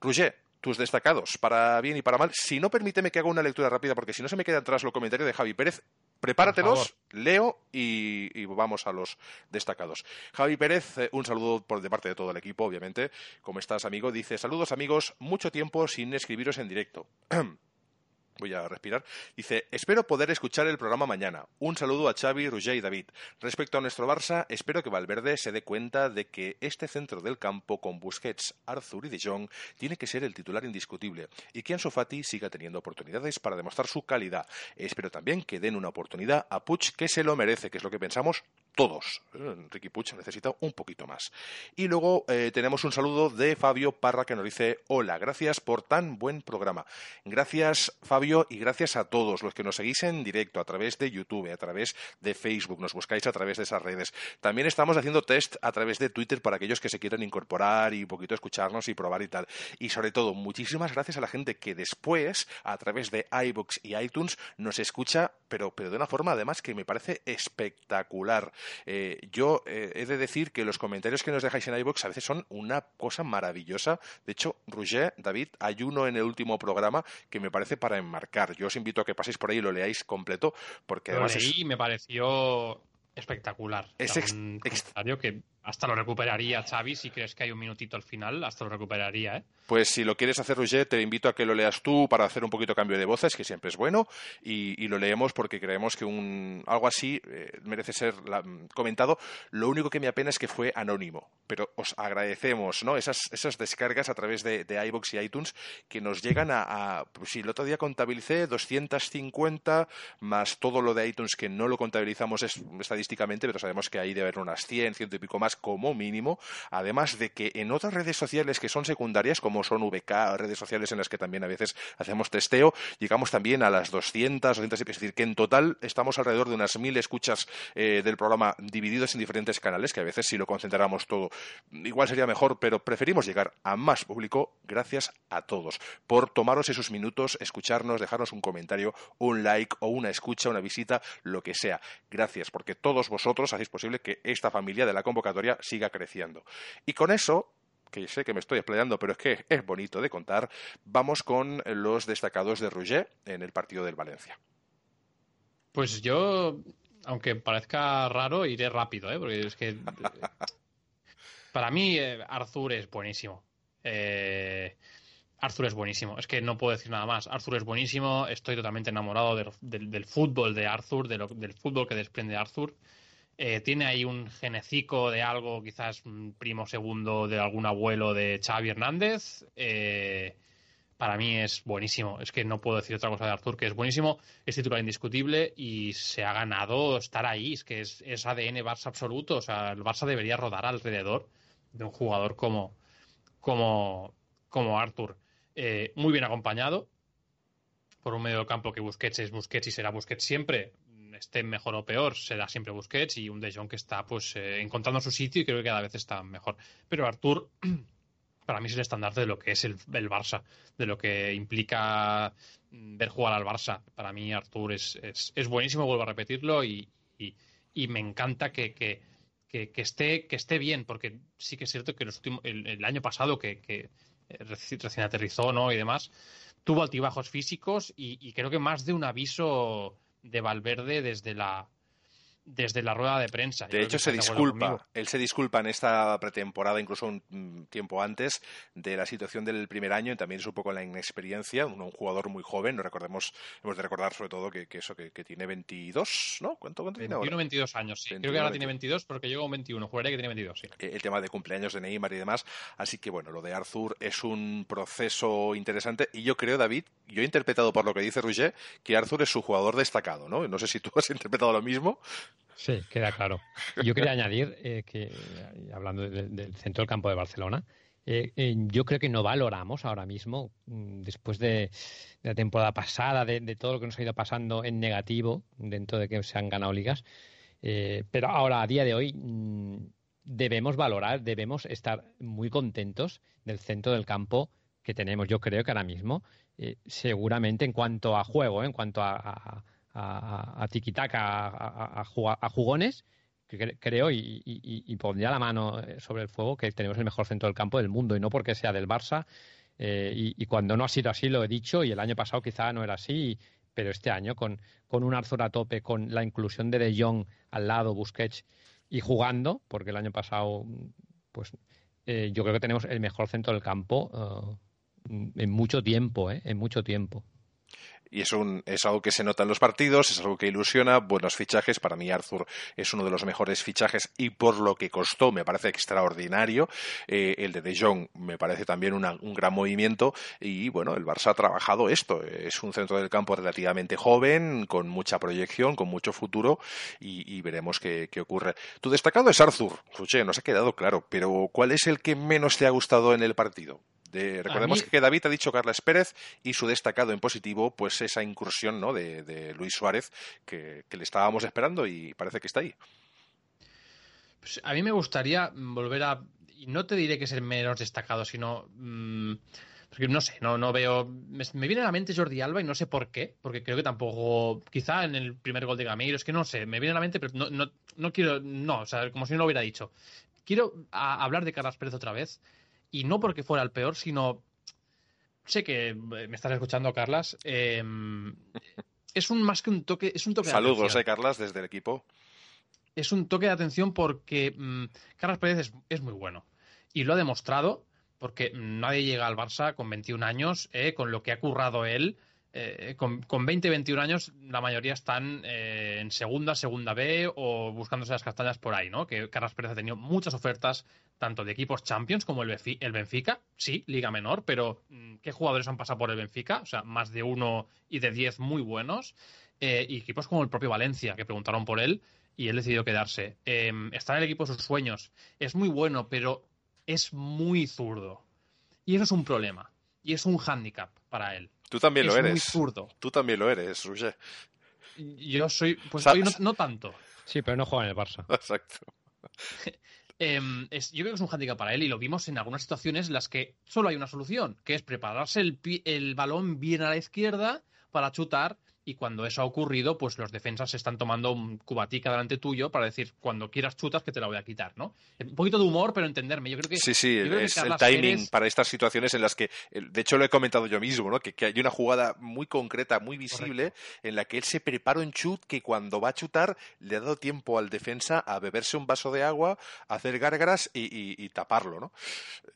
Roger, tus destacados, para bien y para mal. Si no, permíteme que haga una lectura rápida, porque si no se me queda atrás los comentarios de Javi Pérez. Prepáratelos, leo y, vamos a los destacados. Javi Pérez, eh, un saludo por de parte de todo el equipo, obviamente. ¿Cómo estás, amigo? Dice, saludos amigos, mucho tiempo sin escribiros en directo. Voy a respirar. Dice, espero poder escuchar el programa mañana. Un saludo a Xavi, Roger y David. Respecto a nuestro Barça, espero que Valverde se dé cuenta de que este centro del campo con Busquets, Arthur y De Jong tiene que ser el titular indiscutible y que Ansu Fati siga teniendo oportunidades para demostrar su calidad. Espero también que den una oportunidad a Puig que se lo merece, que es lo que pensamos todos. Eh, Ricky Puig necesita un poquito más. Y luego eh, tenemos un saludo de Fabio Parra que nos dice, hola, gracias por tan buen programa. Gracias, Fabio y gracias a todos los que nos seguís en directo a través de YouTube, a través de Facebook, nos buscáis a través de esas redes. También estamos haciendo test a través de Twitter para aquellos que se quieran incorporar y un poquito escucharnos y probar y tal. Y sobre todo, muchísimas gracias a la gente que después, a través de iBooks y iTunes, nos escucha, pero, pero de una forma además que me parece espectacular. Eh, yo eh, he de decir que los comentarios que nos dejáis en iBooks a veces son una cosa maravillosa. De hecho, Roger, David, hay uno en el último programa que me parece para marcar. Yo os invito a que paséis por ahí y lo leáis completo, porque lo además leí y me pareció espectacular. Es un que hasta lo recuperaría Xavi si crees que hay un minutito al final, hasta lo recuperaría, ¿eh? Pues si lo quieres hacer, Roger, te invito a que lo leas tú para hacer un poquito cambio de voces, que siempre es bueno, y, lo leemos porque creemos que un algo así eh, merece ser comentado. Lo único que me apena es que fue anónimo, pero os agradecemos ¿no? esas, esas descargas a través de, de iBox y iTunes que nos llegan a, pues si el otro día contabilicé 250 más todo lo de iTunes que no lo contabilizamos estadísticamente, pero sabemos que ahí debe haber unas 100, ciento y pico más como mínimo, además de que en otras redes sociales que son secundarias, como son VK, redes sociales en las que también a veces hacemos testeo, llegamos también a las 200, 200 es decir, que en total estamos alrededor de unas mil escuchas eh, del programa divididos en diferentes canales, que a veces si lo concentráramos todo igual sería mejor, pero preferimos llegar a más público gracias a todos por tomaros esos minutos, escucharnos, dejarnos un comentario, un like o una escucha, una visita, lo que sea. Gracias, porque todos vosotros hacéis posible que esta familia de la convocatoria siga creciendo. Y con eso, que sé que me estoy explayando, pero es que es bonito de contar, vamos con los destacados de Rouget en el partido del Valencia. Pues yo, aunque parezca raro, iré rápido, ¿eh? porque es que para mí eh, Arthur es buenísimo. Eh, Arthur es buenísimo. Es que no puedo decir nada más. Arthur es buenísimo. Estoy totalmente enamorado del, fútbol de Arthur, del fútbol que desprende Arthur. Eh, tiene ahí un genecico de algo, quizás primo segundo de algún abuelo de Xavi Hernández. Eh, para mí es buenísimo. Es que no puedo decir otra cosa de Arthur, que es buenísimo. Es titular indiscutible y se ha ganado estar ahí. Es que es, es ADN Barça absoluto. O sea, el Barça debería rodar alrededor de un jugador como, como, como Arthur. Eh, muy bien acompañado por un medio campo que Busquets es Busquets y será Busquets siempre, esté mejor o peor, será siempre Busquets y un De que está pues eh, encontrando su sitio y creo que cada vez está mejor. Pero Artur para mí es el estandarte de lo que es el, Barça, de lo que implica mm, ver jugar al Barça. Para mí Artur es, es, buenísimo, vuelvo a repetirlo, y, y, me encanta que, que, esté, que esté bien, porque sí que es cierto que el, año pasado que recién aterrizó ¿no? y demás, tuvo altibajos físicos y, creo que más de un aviso de Valverde desde la, desde la rueda de prensa. De hecho, se disculpa. Él se disculpa en esta pretemporada, incluso un mm, tiempo antes, de la situación del primer año y también es un poco la inexperiencia. Un, jugador muy joven, no recordemos, hemos de recordar sobre todo que, eso, que, tiene 22, ¿no? ¿Cuánto, cuánto tiene ahora? 22 años, sí. Creo que ahora tiene 22 porque llegó un 21. Jugaría que tiene 22, sí. El tema de cumpleaños de Neymar y demás. Así que, bueno, lo de Arthur es un proceso interesante y yo creo, David, yo he interpretado por lo que dice Rouget, que Arthur es su jugador destacado, ¿no? No sé si tú has interpretado lo mismo. Sí, queda claro. Yo quería añadir eh, que, hablando del centro del campo de Barcelona, eh, eh, yo creo que no valoramos ahora mismo, mm, después de, la temporada pasada, de, todo lo que nos ha ido pasando en negativo, dentro de que se han ganado ligas, pero ahora, a día de hoy, mm, debemos valorar, debemos estar muy contentos del centro del campo que tenemos. Yo creo que ahora mismo, seguramente en cuanto a juego, en cuanto a, a tiquitaca, a, a, jugones, que creo, y, pondría la mano sobre el fuego que tenemos el mejor centro del campo del mundo, y no porque sea del Barça. Eh, y, cuando no ha sido así, lo he dicho, y el año pasado quizá no era así, pero este año, con, con un Arthur a tope, con la inclusión de De Jong al lado, Busquets, y jugando, porque el año pasado, pues eh, yo creo que tenemos el mejor centro del campo eh, en mucho tiempo, en mucho tiempo y es, un, es algo que se nota en los partidos, es algo que ilusiona, buenos fichajes. Para mí Arthur es uno de los mejores fichajes y por lo que costó me parece extraordinario. Eh, el de De Jong me parece también un gran movimiento y bueno, el Barça ha trabajado esto. Es un centro del campo relativamente joven, con mucha proyección, con mucho futuro y, veremos qué, ocurre. Tu destacado es Arthur, no nos ha quedado claro, pero ¿cuál es el que menos te ha gustado en el partido? Recordemos que David ha dicho Carles Pérez y su destacado en positivo, pues esa incursión ¿no? de, Luis Suárez que, le estábamos esperando y parece que está ahí. Pues a mí me gustaría volver a. Y no te diré que es el menos destacado, sino. Mm, porque no sé, no, no veo. Me, viene a la mente Jordi Alba y no sé por qué, porque creo que tampoco. Quizá en el primer gol de Gameiro, es que no sé, me viene a la mente, pero no, no, no quiero. No, o sea, como si no lo hubiera dicho. Quiero hablar de Carlos Pérez otra vez y no porque fuera el peor, sino sé que me estás escuchando, Carlas. Em, es un más que un toque, es un toque. Saludos, eh, Carlas, desde el equipo. es un toque de atención porque mm, Carlos Pérez es, muy bueno. Y lo ha demostrado porque nadie llega al Barça con 21 años, eh, con lo que ha currado él. Eh, con, con, 20, 21 años, la mayoría están eh, en segunda, segunda B o buscándose las castañas por ahí, ¿no? Que Carlos Pérez ha tenido muchas ofertas, tanto de equipos Champions como el, el Benfica, sí, liga menor, pero mm, ¿qué jugadores han pasado por el Benfica? O sea, más de uno y de diez muy buenos. y equipos como el propio Valencia, que preguntaron por él y él decidió quedarse. Em, está en el equipo de sus sueños. Es muy bueno, pero es muy zurdo. Y eso es un problema. Y es un hándicap para él. Tú también lo eres. Muy zurdo. Tú también lo eres, Roger. Yo soy, pues hoy no, tanto. Sí, pero no juega en el Barça. Exacto. Em, es, yo creo que es un hándicap para él y lo vimos en algunas situaciones en las que solo hay una solución, que es prepararse el, el balón bien a la izquierda para chutar y cuando eso ha ocurrido, pues los defensas se están tomando un cubatica delante tuyo para decir, cuando quieras chutas, que te la voy a quitar, ¿no? Un poquito de humor, pero entenderme. Yo creo que. Sí, sí, es el timing para estas situaciones en las que. De hecho, lo he comentado yo mismo, ¿no? Que, hay una jugada muy concreta, muy visible, en la que él se prepara un chut que cuando va a chutar le ha dado tiempo al defensa a beberse un vaso de agua, a hacer gárgaras y, taparlo, ¿no?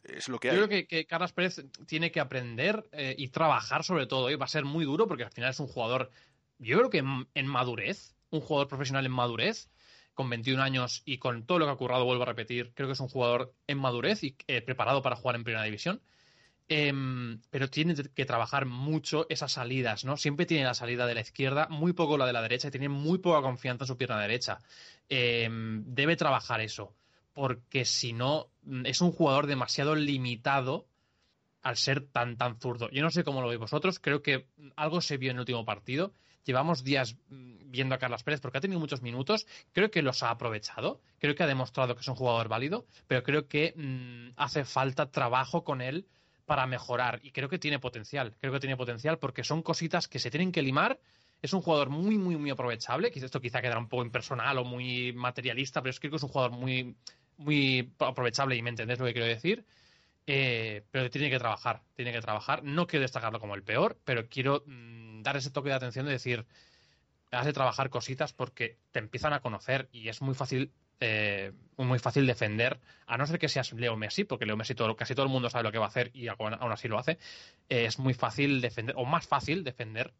Es lo que hay. Yo creo que, Carlos Pérez tiene que aprender eh, y trabajar sobre todo, y va a ser muy duro porque al final es un jugador yo creo que en, madurez, un jugador profesional en madurez, con 21 años y con todo lo que ha currado, vuelvo a repetir, creo que es un jugador en madurez y eh, preparado para jugar en primera división. Em, pero tiene que trabajar mucho esas salidas, ¿no? Siempre tiene la salida de la izquierda, muy poco la de la derecha y tiene muy poca confianza en su pierna derecha. Em, debe trabajar eso, porque si no, mm, es un jugador demasiado limitado al ser tan, tan zurdo. Yo no sé cómo lo veis vosotros, creo que algo se vio en el último partido Llevamos días mm, viendo a Carlos Pérez porque ha tenido muchos minutos. Creo que los ha aprovechado. Creo que ha demostrado que es un jugador válido. Pero creo que mm, hace falta trabajo con él para mejorar. Y creo que tiene potencial. Creo que tiene potencial porque son cositas que se tienen que limar. Es un jugador muy, muy, muy aprovechable. Esto quizá quedará un poco impersonal o muy materialista, pero es que creo que es un jugador muy, muy aprovechable y me entendés lo que quiero decir. Eh, pero tiene que trabajar, tiene que trabajar. No quiero destacarlo como el peor, pero quiero mm, dar ese toque de atención de decir, has de trabajar cositas porque te empiezan a conocer y es muy fácil eh, muy fácil defender, a no ser que seas Leo Messi, porque Leo Messi casi todo el mundo sabe lo que va a hacer y aún, así lo hace, es muy fácil defender, o más fácil defender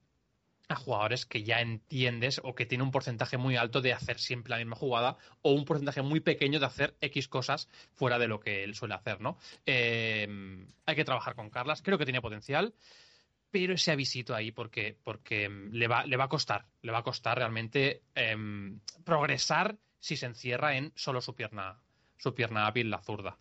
a jugadores que ya entiendes o que tiene un porcentaje muy alto de hacer siempre la misma jugada o un porcentaje muy pequeño de hacer X cosas fuera de lo que él suele hacer, ¿no? Eh, hay que trabajar con Carlas, creo que tiene potencial, pero ese avisito ahí porque, porque le, va, le va a costar, le va a costar realmente em, progresar si se encierra en solo su pierna, su pierna hábil, la zurda.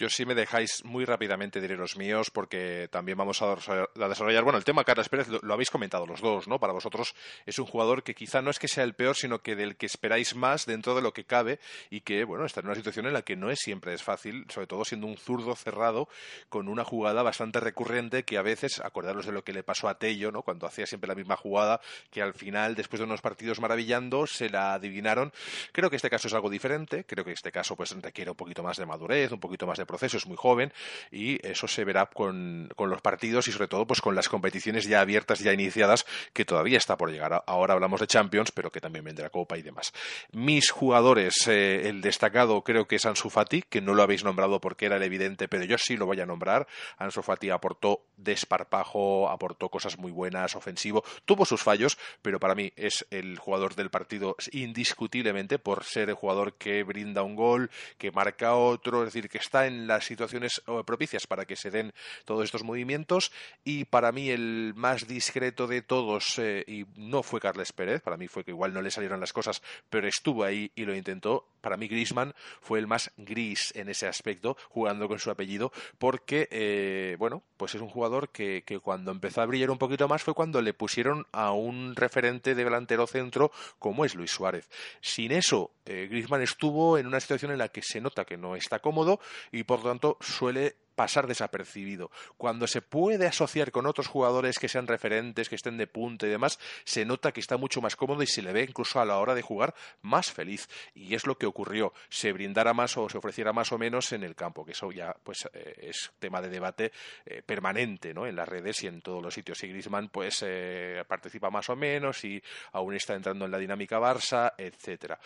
Yo si me dejáis muy rápidamente diré los míos porque también vamos a desarrollar, bueno, el tema Carlos Pérez lo, habéis comentado los dos, ¿no? Para vosotros es un jugador que quizá no es que sea el peor, sino que del que esperáis más dentro de lo que cabe y que, bueno, está en una situación en la que no es siempre es fácil, sobre todo siendo un zurdo cerrado con una jugada bastante recurrente que a veces, acordaros de lo que le pasó a Tello, ¿no? Cuando hacía siempre la misma jugada, que al final, después de unos partidos maravillando, se la adivinaron. Creo que este caso es algo diferente, creo que este caso pues requiere un poquito más de madurez, un poquito más de proceso, es muy joven y eso se verá con, los partidos y sobre todo pues con las competiciones ya abiertas, ya iniciadas, que todavía está por llegar. Ahora hablamos de Champions, pero que también vendrá Copa y demás. Mis jugadores, eh, el destacado creo que es Ansu Fati, que no lo habéis nombrado porque era el evidente, pero yo sí lo voy a nombrar. Ansu Fati aportó desparpajo, aportó cosas muy buenas, ofensivo, tuvo sus fallos, pero para mí es el jugador del partido indiscutiblemente por ser el jugador que brinda un gol, que marca otro, es decir, que está en las situaciones propicias para que se den todos estos movimientos y para mí el más discreto de todos eh, y no fue Carles Pérez, para mí fue que igual no le salieron las cosas, pero estuvo ahí y lo intentó. Para mí Grisman fue el más gris en ese aspecto, jugando con su apellido, porque eh, bueno, pues es un jugador que, que cuando empezó a brillar un poquito más fue cuando le pusieron a un referente de delantero centro como es Luis Suárez. Sin eso, eh, Griezmann estuvo en una situación en la que se nota que no está cómodo y por lo tanto suele pasar desapercibido. Cuando se puede asociar con otros jugadores que sean referentes, que estén de punta y demás, se nota que está mucho más cómodo y se le ve incluso a la hora de jugar más feliz. Y es lo que ocurrió. Se brindara más o se ofreciera más o menos en el campo, que eso ya pues eh, es tema de debate eh, permanente ¿no? en las redes y en todos los sitios. Y Griezmann pues eh, participa más o menos y aún está entrando en la dinámica Barça, etcétera.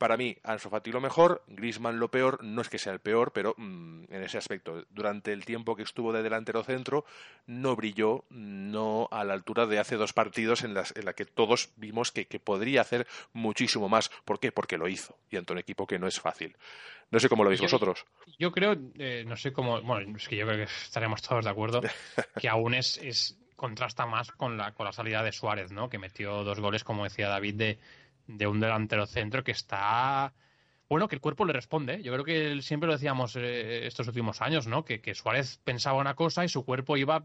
Para mí, Ansu Fati lo mejor, Griezmann lo peor, no es que sea el peor, pero mm, en ese aspecto, durante el tiempo que estuvo de delantero centro, no brilló, no a la altura de hace dos partidos en las en la que todos vimos que, que podría hacer muchísimo más. ¿Por qué? Porque lo hizo, y ante un equipo que no es fácil. No sé cómo lo veis Yo- vosotros. Yo creo, eh, no sé cómo, bueno, es que yo creo que estaremos todos de acuerdo, que aún es, es contrasta más con la, con la salida de Suárez, ¿no? Que metió dos goles, como decía David, de, de un delantero centro que está... Bueno, que el cuerpo le responde. Yo creo que siempre lo decíamos eh, estos últimos años, ¿no? Que, Suárez pensaba una cosa y su cuerpo iba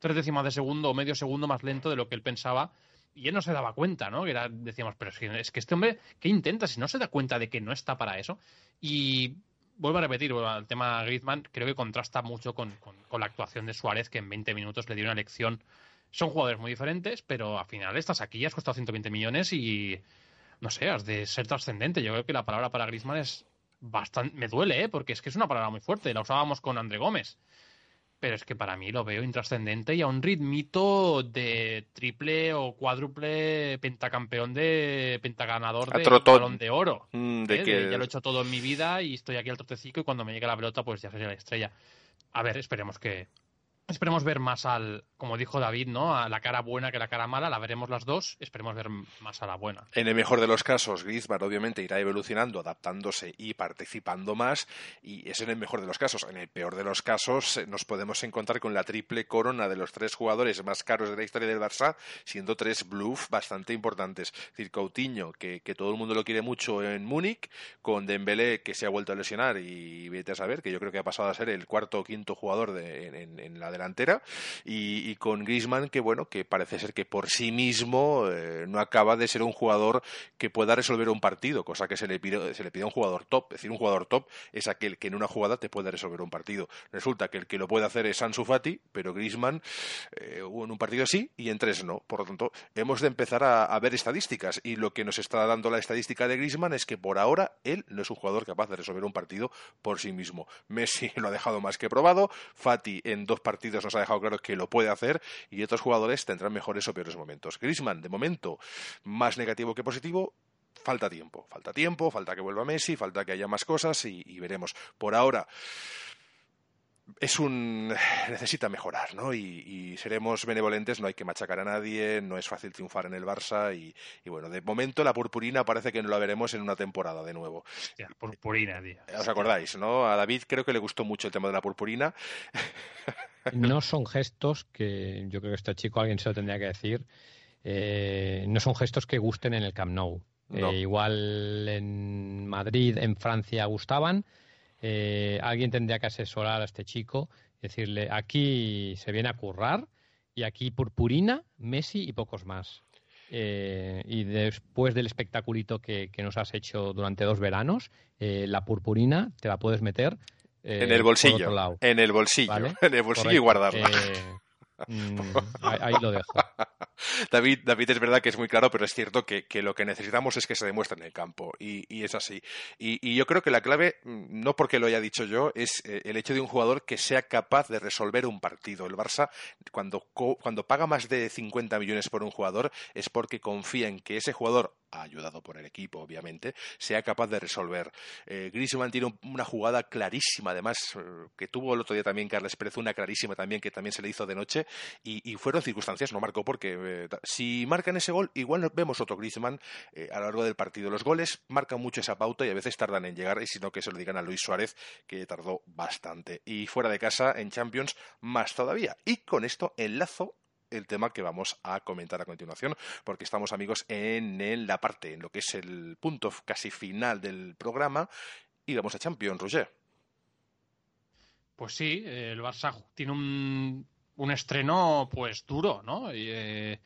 tres décimas de segundo o medio segundo más lento de lo que él pensaba y él no se daba cuenta, ¿no? Decíamos, pero es que, es que este hombre, ¿qué intenta si no se da cuenta de que no está para eso? Y vuelvo a repetir, vuelvo al tema Griezmann, creo que contrasta mucho con la actuación de Suárez, que en 20 minutos le dio una lección. Son jugadores muy diferentes, pero al final estás aquí, has costado 120 millones y, no sé, has de ser trascendente. Yo creo que la palabra para Griezmann es bastante... Me duele, ¿eh? Porque es que es una palabra muy fuerte. La usábamos con André Gómez. Pero es que para mí lo veo intrascendente y a un ritmito de triple o cuádruple pentacampeón de pentaganador de balón de oro. Mm, ¿eh? de De que ya lo he hecho todo en mi vida y estoy aquí al trotecico y cuando me llegue la pelota pues ya seré la estrella. A ver, esperemos que esperemos ver más al, como dijo David, ¿no? A la cara buena que la cara mala, la veremos las dos, esperemos ver más a la buena. En el mejor de los casos, Griezmann obviamente irá evolucionando, adaptándose y participando más, y es en el mejor de los casos. En el peor de los casos, eh, nos podemos encontrar con la triple corona de los tres jugadores más caros de la historia del Barça, siendo tres bluff bastante importantes. Es decir, Coutinho, que, que todo el mundo lo quiere mucho en Múnich, con Dembélé, que se ha vuelto a lesionar, y vete a saber, que yo creo que ha pasado a ser el cuarto o quinto jugador de- en, en- la delantera, y, con Griezmann, que bueno, que parece ser que por sí mismo eh, no acaba de ser un jugador que pueda resolver un partido, cosa que se le pide, se le pide a un jugador top. Es decir, un jugador top es aquel que en una jugada te puede resolver un partido. Resulta que el que lo puede hacer es Ansu Fati, pero Griezmann eh, en un partido sí y en tres no. Por lo tanto, hemos de empezar a, a ver estadísticas y lo que nos está dando la estadística de Griezmann es que por ahora él no es un jugador capaz de resolver un partido por sí mismo. Messi lo ha dejado más que probado, Fati en dos partidos nos ha dejado claro que lo puede hacer y otros jugadores tendrán mejores o peores momentos. Griezmann, de momento, más negativo que positivo, falta tiempo, falta tiempo, falta que vuelva Messi, falta que haya más cosas y, y veremos. Por ahora es un necesita mejorar, ¿no? Y, y seremos benevolentes, no hay que machacar a nadie, no es fácil triunfar en el Barça y, y bueno, de momento la purpurina parece que no la veremos en una temporada de nuevo. Hostia, purpurina, tío. ¿Os acordáis, no? A David creo que le gustó mucho el tema de la purpurina. No son gestos que yo creo que este chico alguien se lo tendría que decir. eh, no son gestos que gusten en el Camp Nou. No. Eh, igual en Madrid, en Francia gustaban. Eh, alguien tendría que asesorar a este chico, decirle aquí se viene a currar y aquí purpurina, Messi y pocos más. Eh, y después del espectaculito que, que nos has hecho durante dos veranos, eh, la purpurina te la puedes meter eh, en el bolsillo. En el bolsillo. ¿Vale? En el bolsillo y guardarla. Mm, ahí, lo dejo. David, David es verdad que es muy claro, pero es cierto que, lo que necesitamos es que se demuestre en el campo. Y, es así. Y, yo creo que la clave, mm, no porque lo haya dicho yo, es eh, el hecho de un jugador que sea capaz de resolver un partido. El Barça, cuando, cuando paga más de 50 millones por un jugador, es porque confía en que ese jugador, ayudado por el equipo, obviamente, sea capaz de resolver. Eh, Griezmann tiene un- una jugada clarísima, además, eh, que tuvo el otro día también Carles Pérez, una clarísima también que también se le hizo de noche, y, fueron circunstancias, no marcó porque eh, si marcan ese gol, igual vemos otro Griezmann eh, a lo largo del partido. Los goles marcan mucho esa pauta y a veces tardan en llegar, y si no que se lo digan a Luis Suárez, que tardó bastante. Y fuera de casa, en Champions, más todavía. Y con esto enlazo el tema que vamos a comentar a continuación, porque estamos amigos en, en la parte, en lo que es el punto casi final del programa, y vamos a Champions, Roger. Pues sí, eh, el Barça tiene un, un estreno pues duro, ¿no? Y, eh,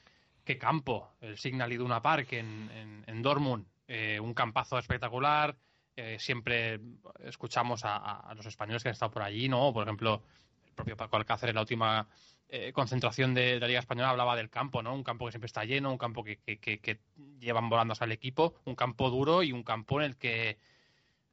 qué campo, el Signal Iduna Park en, en, Dortmund, eh, un campazo espectacular, eh, siempre escuchamos a, los españoles que han estado por allí, ¿no? Por ejemplo, el propio Paco Alcácer en la última eh, concentración de, la Liga Española hablaba del campo, ¿no? Un campo que siempre está lleno, un campo que, que, llevan volando al equipo, un campo duro y un campo en el que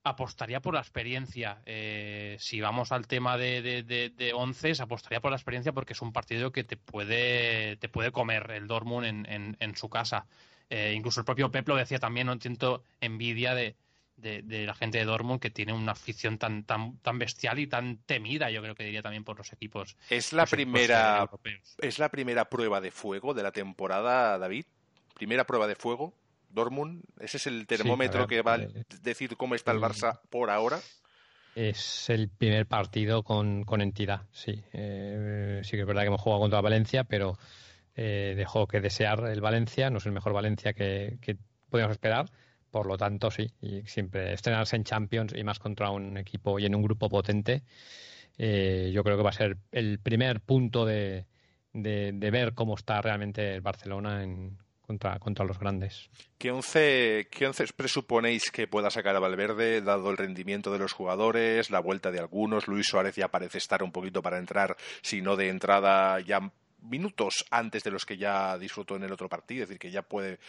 apostaría por la experiencia. Eh, si vamos al tema de, de, once, apostaría por la experiencia porque es un partido que te puede, te puede comer el Dortmund en, en, su casa. Eh, incluso el propio Pep lo decía también, no siento envidia de, de, la gente de Dortmund que tiene una afición tan, tan, tan bestial y tan temida, yo creo que diría también por los equipos. Es la primera es la primera prueba de fuego de la temporada, David. Primera prueba de fuego. Dortmund, ese es el termómetro que va a eh, decir cómo está el Barça por ahora. Es el primer partido con, entidad, sí. Eh, sí que es verdad que hemos jugado contra Valencia, pero eh, dejó que desear el Valencia. No es el mejor Valencia que, que podíamos esperar por lo tanto, sí, y siempre estrenarse en Champions y más contra un equipo y en un grupo potente, eh, yo creo que va a ser el primer punto de, ver cómo está realmente el Barcelona en, contra, contra los grandes. ¿Qué once, ¿Qué once presuponéis que pueda sacar a Valverde, dado el rendimiento de los jugadores, la vuelta de algunos? Luis Suárez ya parece estar un poquito para entrar, si no de entrada, ya minutos antes de los que ya disfrutó en el otro partido, es decir, que ya puede eh,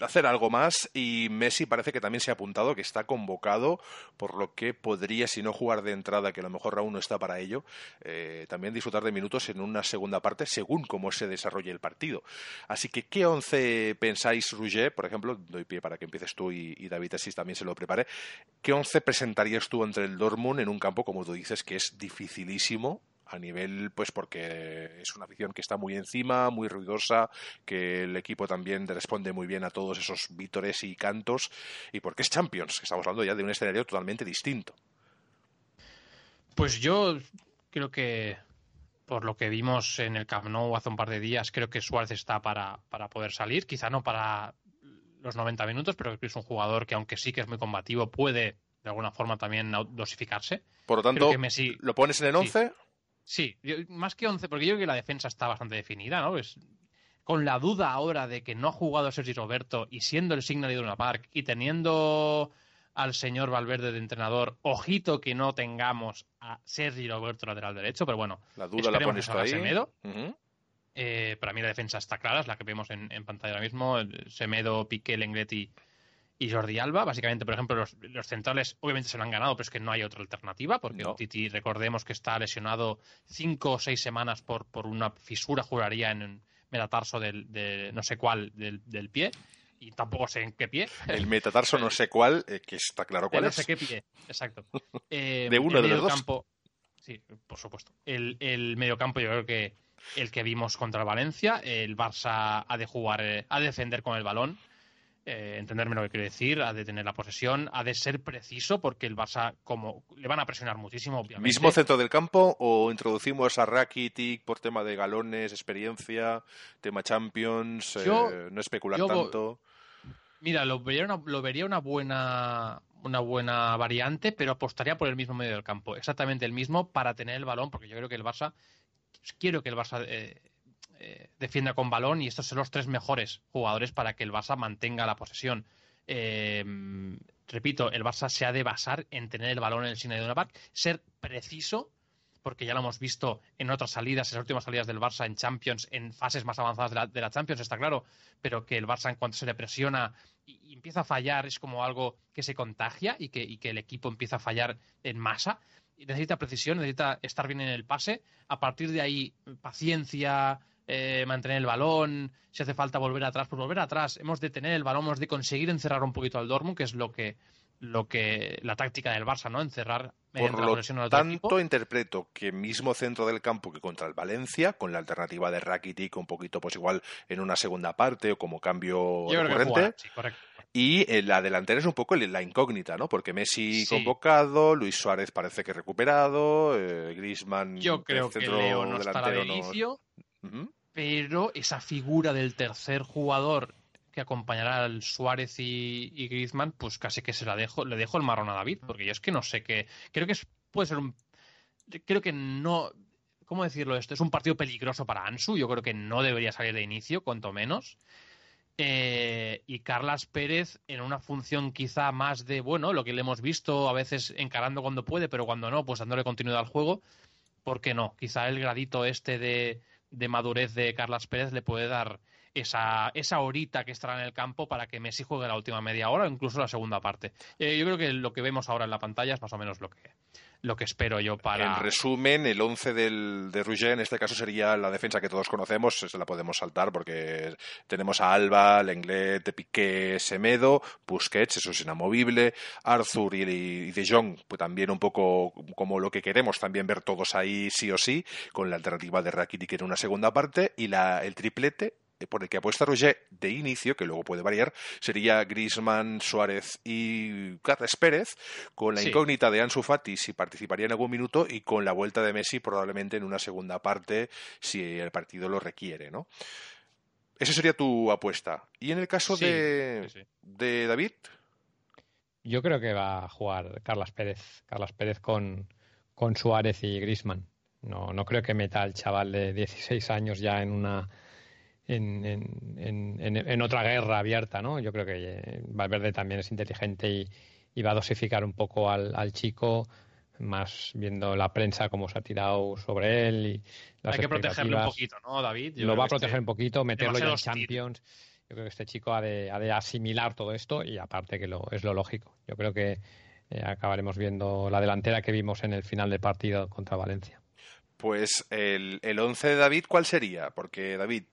hacer algo más y Messi parece que también se ha apuntado, que está convocado, por lo que podría, si no jugar de entrada, que a lo mejor aún no está para ello, eh, también disfrutar de minutos en una segunda parte según cómo se desarrolle el partido. Así que, ¿qué once pensáis, Rouget, por ejemplo, doy pie para que empieces tú y, David así también se lo prepare, ¿qué once presentarías tú entre el Dortmund en un campo, como tú dices, que es dificilísimo a nivel, pues porque es una afición que está muy encima, muy ruidosa, que el equipo también responde muy bien a todos esos vítores y cantos, y porque es Champions, que estamos hablando ya de un escenario totalmente distinto. Pues yo creo que por lo que vimos en el Camp Nou hace un par de días, creo que Suárez está para, para poder salir, quizá no para los 90 minutos, pero es un jugador que aunque sí que es muy combativo, puede de alguna forma también dosificarse. Por lo tanto, ¿lo pones en el 11? Sí, más que 11, porque yo creo que la defensa está bastante definida, ¿no? Es, con la duda ahora de que no ha jugado Sergi Roberto y siendo el signo de Iduna Park y teniendo al señor Valverde de entrenador, ojito que no tengamos a Sergi Roberto lateral derecho, pero bueno, la duda la pones ahí. Semedo. Eh, para mí la defensa está clara, es la que vemos en, pantalla ahora mismo, Semedo, Piqué, Lengletti y Jordi Alba. Básicamente, por ejemplo, los, centrales obviamente se lo han ganado, pero es que no hay otra alternativa, porque Titi, recordemos que está lesionado cinco o seis semanas por, por una fisura, juraría, en el metatarso del, de no sé cuál del, pie. Y tampoco sé en qué pie. El metatarso no sé cuál, eh, que está claro cuál es. No sé qué pie, exacto. Eh, de uno de los campo, Sí, por supuesto. El, el mediocampo yo creo que el que vimos contra el Valencia, el Barça ha de jugar, eh, ha de defender con el balón, eh, entenderme lo que quiero decir, ha de tener la posesión, ha de ser preciso porque el Barça como le van a presionar muchísimo, obviamente. ¿Mismo centro del campo o introducimos a Rakitic por tema de galones, experiencia, tema Champions, eh, no especular tanto? Mira, lo vería una, lo vería una buena una buena variante, pero apostaría por el mismo medio del campo, exactamente el mismo para tener el balón, porque yo creo que el Barça quiero que el Barça eh, eh, defienda con balón y estos son los tres mejores jugadores para que el Barça mantenga la posesión. Eh, repito, el Barça se ha de basar en tener el balón en el cine de una Park, ser preciso, porque ya lo hemos visto en otras salidas, en las últimas salidas del Barça en Champions, en fases más avanzadas de la, Champions, está claro, pero que el Barça en cuanto se le presiona y, empieza a fallar es como algo que se contagia y que, y que el equipo empieza a fallar en masa. Necesita precisión, necesita estar bien en el pase. A partir de ahí, paciencia, eh, mantener el balón, si hace falta volver atrás, pues volver atrás. Hemos de tener el balón, hemos de conseguir encerrar un poquito al Dortmund, que es lo que lo que la táctica del Barça, ¿no? Encerrar Por lo la tanto, interpreto que mismo centro del campo que contra el Valencia, con la alternativa de Rakitic un poquito, pues igual en una segunda parte o como cambio recurrente. Y la delantera es un poco la incógnita, ¿no? Porque Messi convocado, Luis Suárez parece que recuperado, eh, Griezmann Yo creo que Leo no estará de inicio pero esa figura del tercer jugador que acompañará al Suárez y, Griezmann, pues casi que se la dejo, le dejo el marrón a David, porque yo es que no sé qué, creo que puede ser un, creo que no, ¿cómo decirlo esto? Es un partido peligroso para Ansu, yo creo que no debería salir de inicio, cuanto menos. Eh, y Carlas Pérez en una función quizá más de, bueno, lo que le hemos visto a veces encarando cuando puede, pero cuando no, pues dándole continuidad al juego. ¿Por qué no? Quizá el gradito este de, de madurez de Carlas Pérez le puede dar esa, esa horita que estará en el campo para que Messi juegue la última media hora o incluso la segunda parte. Eh, yo creo que lo que vemos ahora en la pantalla es más o menos lo que, lo que espero yo para. En resumen, el 11 del, de Rouget en este caso sería la defensa que todos conocemos, se la podemos saltar porque tenemos a Alba, Lenglet, Piqué, Semedo, Busquets, eso es inamovible, Arthur y, De Jong, pues también un poco como lo que queremos, también ver todos ahí sí o sí, con la alternativa de Rakitic en una segunda parte y la, el triplete por el que apuesta Roger de inicio, que luego puede variar, sería Grisman, Suárez y Carles Pérez, con la incógnita de Ansu Fati si participaría en algún minuto y con la vuelta de Messi probablemente en una segunda parte si el partido lo requiere, ¿no? Esa sería tu apuesta. ¿Y en el caso de, de David? Yo creo que va a jugar Carlas Pérez, Carlas Pérez con, con Suárez y Grisman. No, no creo que meta al chaval de 16 años ya en una en, en, otra guerra abierta, ¿no? Yo creo que eh, Valverde también es inteligente y, va a dosificar un poco al, chico, más viendo la prensa cómo se ha tirado sobre él y Hay que protegerlo un poquito, ¿no, David? lo va a proteger un poquito, meterlo ya en Champions. Yo creo que este chico ha de, ha de asimilar todo esto y aparte que lo, es lo lógico. Yo creo que eh, acabaremos viendo la delantera que vimos en el final del partido contra Valencia. Pues el, el once de David, ¿cuál sería? Porque David,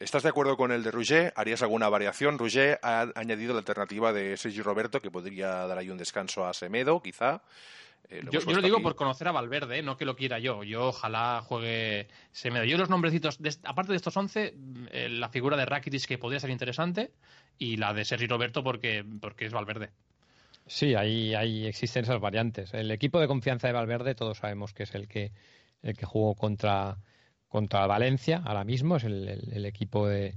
¿Estás de acuerdo con el de Rouget? ¿Harías alguna variación? Rouget ha añadido la alternativa de Sergi Roberto, que podría dar ahí un descanso a Semedo, quizá. Eh, yo, lo digo por conocer a Valverde, no que lo quiera yo. Yo ojalá juegue Semedo. Yo los nombrecitos, aparte de estos 11, eh, la figura de Rakitic que podría ser interesante y la de Sergi Roberto porque, porque es Valverde. Sí, ahí, ahí existen esas variantes. El equipo de confianza de Valverde todos sabemos que es el que, el que jugó contra contra Valencia ahora mismo, es el, equipo de,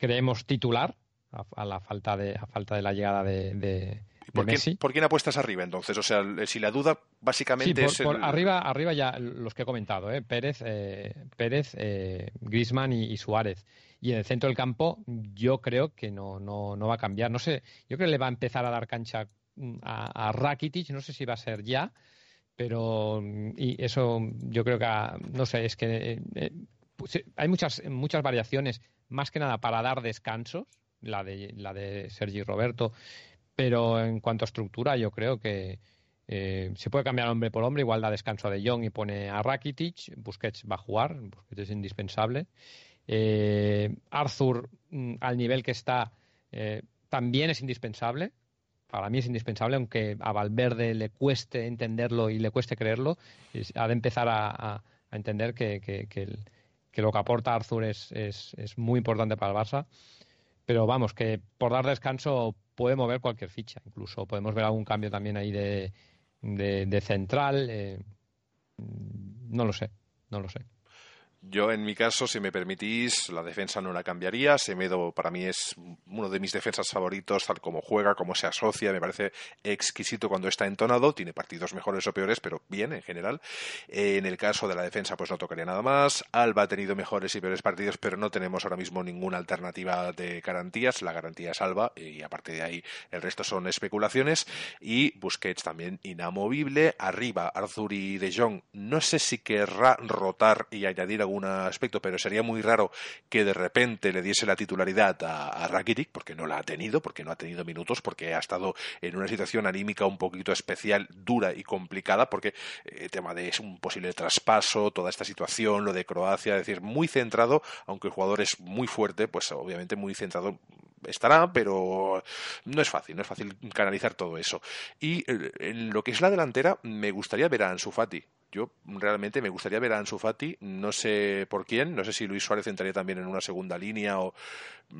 creemos, titular a, la falta de, a falta de la llegada de, ¿Por, Messi. Quién, ¿Por quién apuestas arriba entonces? O sea, si la duda básicamente es. arriba, arriba ya los que he comentado, ¿eh? Pérez, eh, Pérez eh, Grisman y, Suárez. Y en el centro del campo, yo creo que no, no, no va a cambiar. No sé, yo creo que le va a empezar a dar cancha mm, a, a Rakitic, no sé si va a ser ya, pero y eso yo creo que no sé es que eh, eh, pues, hay muchas muchas variaciones más que nada para dar descansos la de la de Sergi Roberto pero en cuanto a estructura yo creo que eh, se puede cambiar hombre por hombre igual da descanso a De Jong y pone a Rakitic Busquets va a jugar Busquets es indispensable. Arthur mm, al nivel que está también es indispensable para mí es indispensable, aunque a Valverde le cueste entenderlo y le cueste creerlo, ha de empezar a, entender que, lo que aporta Arthur es, muy importante para el Barça. Pero vamos, que por dar descanso puede mover cualquier ficha, incluso podemos ver algún cambio también ahí de, central. Eh, no lo sé, no lo sé. Yo, en mi caso, si me permitís, la defensa no la cambiaría. Semedo para mí es uno de mis defensas favoritos, tal como juega, como se asocia. Me parece exquisito cuando está entonado. Tiene partidos mejores o peores, pero bien en general. Eh, en el caso de la defensa, pues no tocaría nada más. Alba ha tenido mejores y peores partidos, pero no tenemos ahora mismo ninguna alternativa de garantías. La garantía es Alba y aparte de ahí el resto son especulaciones. Y Busquets también inamovible. Arriba, Arthur y De Jong. No sé si querrá rotar y añadir algún aspecto, pero sería muy raro que de repente le diese la titularidad a, a Rakitic, porque no la ha tenido, porque no ha tenido minutos, porque ha estado en una situación anímica un poquito especial, dura y complicada, porque eh, el tema de un posible traspaso, toda esta situación, lo de Croacia, es decir, muy centrado, aunque el jugador es muy fuerte, pues obviamente muy centrado estará, pero no es fácil, no es fácil canalizar todo eso. Y eh, en lo que es la delantera, me gustaría ver a Ansu Fati yo realmente me gustaría ver a Ansu Fati, no sé por quién, no sé si Luis Suárez entraría también en una segunda línea o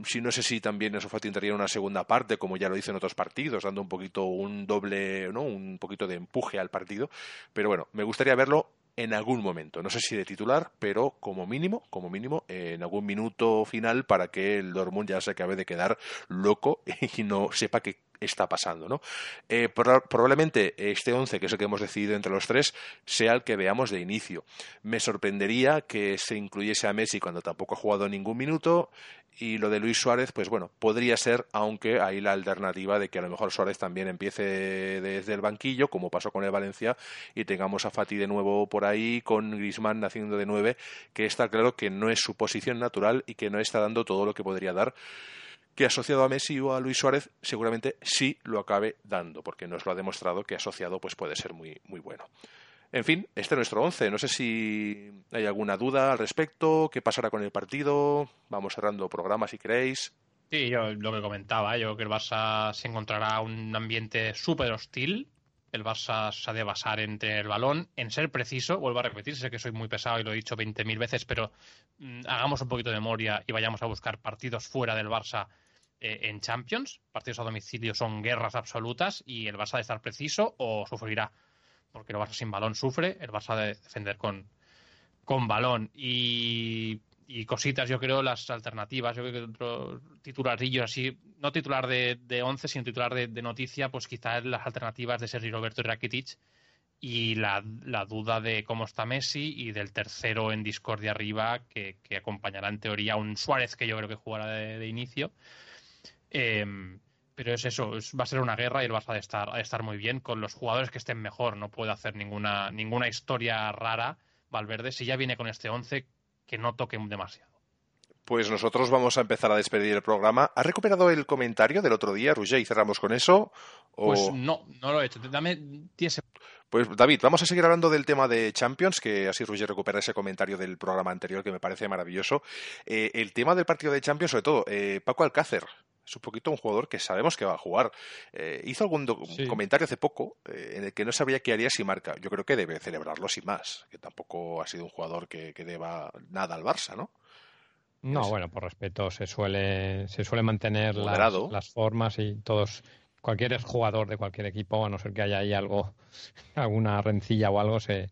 si no sé si también Ansu Fati entraría en una segunda parte, como ya lo hizo en otros partidos, dando un poquito un doble, ¿no? un poquito de empuje al partido, pero bueno, me gustaría verlo en algún momento, no sé si de titular, pero como mínimo, como mínimo, en algún minuto final para que el Dortmund ya se acabe de quedar loco y no sepa que está pasando, ¿no? Eh, probablemente este 11, que es el que hemos decidido entre los tres, sea el que veamos de inicio. Me sorprendería que se incluyese a Messi cuando tampoco ha jugado ningún minuto y lo de Luis Suárez, pues bueno, podría ser, aunque hay la alternativa de que a lo mejor Suárez también empiece desde el banquillo, como pasó con el Valencia, y tengamos a Fati de nuevo por ahí, con Grisman haciendo de nueve, que está claro que no es su posición natural y que no está dando todo lo que podría dar que asociado a Messi o a Luis Suárez seguramente sí lo acabe dando, porque nos lo ha demostrado que asociado pues puede ser muy, muy bueno. En fin, este es nuestro once. No sé si hay alguna duda al respecto. ¿Qué pasará con el partido? Vamos cerrando programas si queréis. Sí, yo lo que comentaba, yo creo que el Barça se encontrará un ambiente súper hostil. El Barça se ha de basar entre el balón, en ser preciso, vuelvo a repetir, sé que soy muy pesado y lo he dicho 20.000 veces, pero mm, hagamos un poquito de memoria y vayamos a buscar partidos fuera del Barça eh, en Champions. Partidos a domicilio son guerras absolutas y el Barça de estar preciso o sufrirá porque el Barça sin balón sufre, el Barça de defender con, con balón. Y, cositas, yo creo, las alternativas, yo creo que otro titularillo así, no titular de, de 11, sino titular de, noticia, pues quizás las alternativas de Sergi Roberto y Rakitic y la, duda de cómo está Messi y del tercero en discordia arriba que, acompañará en teoría a un Suárez que yo creo que jugará de, inicio. Eh, pero es eso, va a ser una guerra y el Barça ha de estar, a estar muy bien con los jugadores que estén mejor. No puede hacer ninguna, ninguna historia rara Valverde. Si ya viene con este 11, que no toque demasiado. Pues nosotros vamos a empezar a despedir el programa. ¿Ha recuperado el comentario del otro día, Roger, y cerramos con eso? Pues no, no lo he hecho. Dame 10 pues David, vamos a seguir hablando del tema de Champions, que así Roger recupera ese comentario del programa anterior que me parece maravilloso. Eh, el tema del partido de Champions, sobre todo, eh, Paco Alcácer, es un poquito un jugador que sabemos que va a jugar. Eh, hizo algún comentario hace poco eh, en el que no sabría qué haría si marca. Yo creo que debe celebrarlo sin más, que tampoco ha sido un jugador que, deba nada al Barça, ¿no? No, bueno, por respeto se suele, se suele mantener las, las, formas y todos, cualquier jugador de cualquier equipo, a no ser que haya ahí algo, alguna rencilla o algo, se,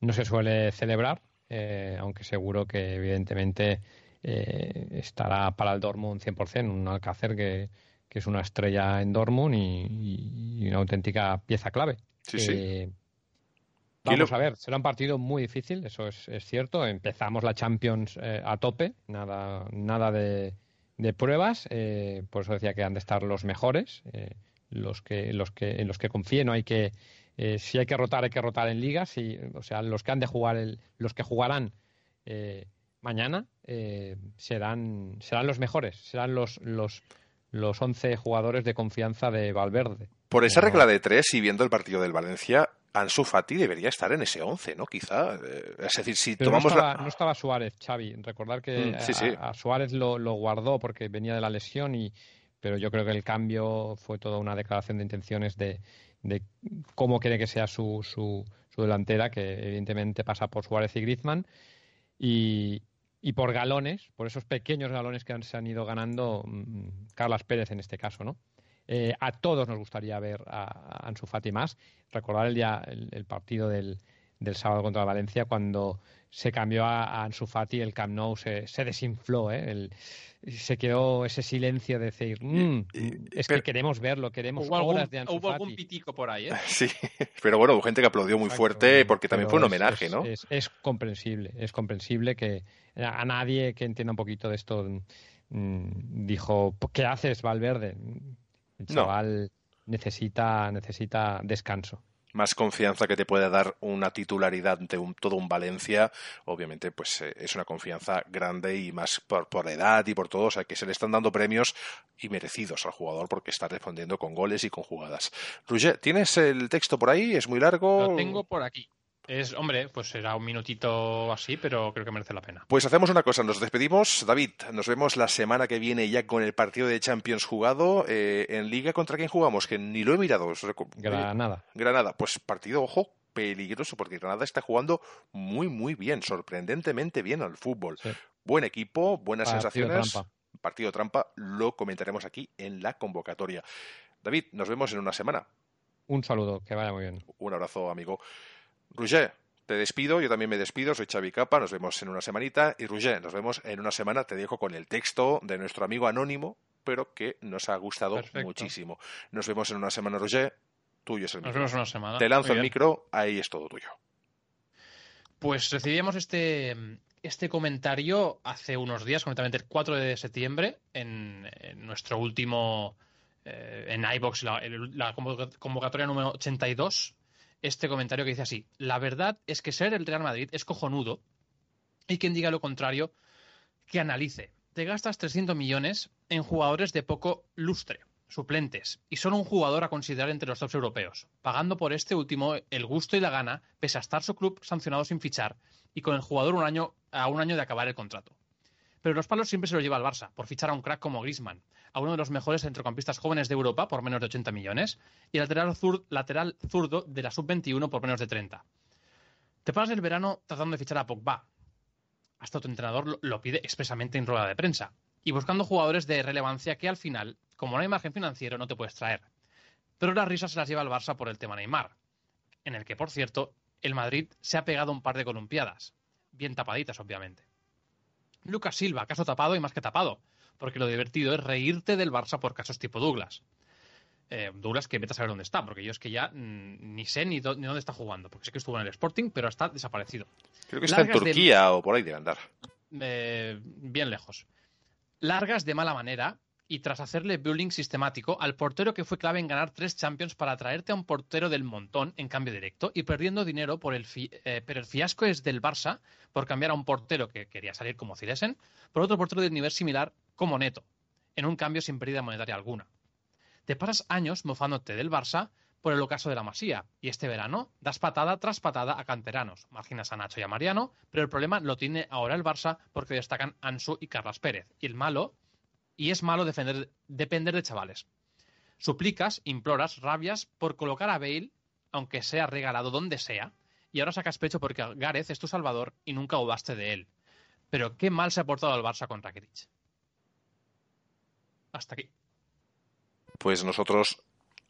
no se suele celebrar, eh, aunque seguro que evidentemente eh, estará para el Dortmund 100%, un Alcácer que, que es una estrella en Dortmund y, una auténtica pieza clave. Sí, sí. Eh, vamos a ver, será un partido muy difícil, eso es, cierto. Empezamos la Champions eh, a tope, nada, nada de, de pruebas, por eso decía que han de estar los mejores, los que, los que, en los que confíe, no hay que, si hay que rotar, hay que rotar en ligas, y, o sea, los que han de jugar, el, los que jugarán mañana eh, serán, serán los mejores, serán los, los, los 11 jugadores de confianza de Valverde. Por esa regla de tres y viendo el partido del Valencia, Ansu Fati debería estar en ese 11, ¿no? Quizá. Eh, es decir, si tomamos. No estaba, no estaba, Suárez, Xavi. Recordar que mm, A, Suárez lo, lo, guardó porque venía de la lesión, y pero yo creo que el cambio fue toda una declaración de intenciones de, de cómo quiere que sea su, su, su delantera, que evidentemente pasa por Suárez y Griezmann. Y, y por galones, por esos pequeños galones que se han ido ganando mm, Carlas Pérez en este caso, ¿no? Eh, a todos nos gustaría ver a, Ansu Fati más. Recordar el día el, partido del, del, sábado contra Valencia cuando se cambió a, Ansu Fati, el Camp Nou se, se desinfló, ¿eh? se quedó ese silencio de decir, mm, es que queremos verlo, queremos hubo horas de Ansu Hubo algún pitico por ahí, ¿eh? Sí, pero bueno, hubo gente que aplaudió muy fuerte porque también fue un homenaje, ¿no? Es, comprensible, es comprensible que a nadie que entienda un poquito de esto mm, dijo, ¿qué haces, Valverde? El chaval necesita, necesita descanso más confianza que te puede dar una titularidad de un, todo un Valencia, obviamente pues eh, es una confianza grande y más por, por, edad y por todo, o sea que se le están dando premios y merecidos al jugador porque está respondiendo con goles y con jugadas. Roger, ¿tienes el texto por ahí? ¿Es muy largo? Lo tengo por aquí. Es, hombre, pues será un minutito así, pero creo que merece la pena. Pues hacemos una cosa, nos despedimos. David, nos vemos la semana que viene ya con el partido de Champions jugado. Eh, en Liga, ¿contra quién jugamos? Que ni lo he mirado. Granada. Granada, pues partido, ojo, peligroso, porque Granada está jugando muy, muy bien, sorprendentemente bien al fútbol. Buen equipo, buenas sensaciones. Trampa. Partido trampa, lo comentaremos aquí en la convocatoria. David, nos vemos en una semana. Un saludo, que vaya muy bien. Un abrazo, amigo. Roger, te despido, yo también me despido, soy Xavi Capa, nos vemos en una semanita y Roger, nos vemos en una semana, te dejo con el texto de nuestro amigo anónimo pero que nos ha gustado muchísimo. Nos vemos en una semana, Roger. Tuyo es el micro. Nos vemos en una semana. Te lanzo el micro, ahí es todo tuyo. Pues recibimos este, este comentario hace unos días, concretamente el 4 de septiembre, en, nuestro último, eh, en iBox, la, la, convocatoria número 82. Este comentario que dice así: La verdad es que ser el Real Madrid es cojonudo y quien diga lo contrario, que analice. Te gastas 300 millones en jugadores de poco lustre, suplentes, y solo un jugador a considerar entre los tops europeos, pagando por este último el gusto y la gana, pese a estar su club sancionado sin fichar y con el jugador un año, a un año de acabar el contrato. Pero los palos siempre se los lleva el Barça, por fichar a un crack como Griezmann, a uno de los mejores centrocampistas jóvenes de Europa por menos de 80 millones, y el lateral, zurdo de la sub-21 por menos de 30. Te pasas el verano tratando de fichar a Pogba, hasta tu entrenador lo pide expresamente en rueda de prensa, y buscando jugadores de relevancia que al final, como no hay margen financiero, no te puedes traer. Pero las risas se las lleva el Barça por el tema Neymar, en el que, por cierto, el Madrid se ha pegado un par de columpiadas, bien tapaditas, obviamente. Lucas Silva, caso tapado y más que tapado, porque lo divertido es reírte del Barça por casos tipo Douglas. Eh, Douglas que vete a saber dónde está, porque yo es que ya mm, ni sé ni, dónde está jugando, porque sé que estuvo en el Sporting, pero está desaparecido. Creo que está en Turquía o por ahí de andar. Eh, bien lejos. Largas de mala manera y tras hacerle bullying sistemático al portero que fue clave en ganar tres Champions para traerte a un portero del montón en cambio directo y perdiendo dinero por el eh, pero el fiasco es del Barça por cambiar a un portero que quería salir como Cilesen por otro portero de nivel similar como Neto en un cambio sin pérdida monetaria alguna. Te pasas años mofándote del Barça por el ocaso de la Masía, y este verano das patada tras patada a canteranos, marginas a Nacho y a Mariano, pero el problema lo tiene ahora el Barça porque destacan Ansu y Carlas Pérez, y el malo, y es malo defender, depender de chavales. Suplicas, imploras, rabias por colocar a Bale, aunque sea regalado donde sea, y ahora sacas pecho porque Gareth es tu salvador y nunca dudaste de él. Pero qué mal se ha portado el Barça con Rakitic. Hasta aquí pues nosotros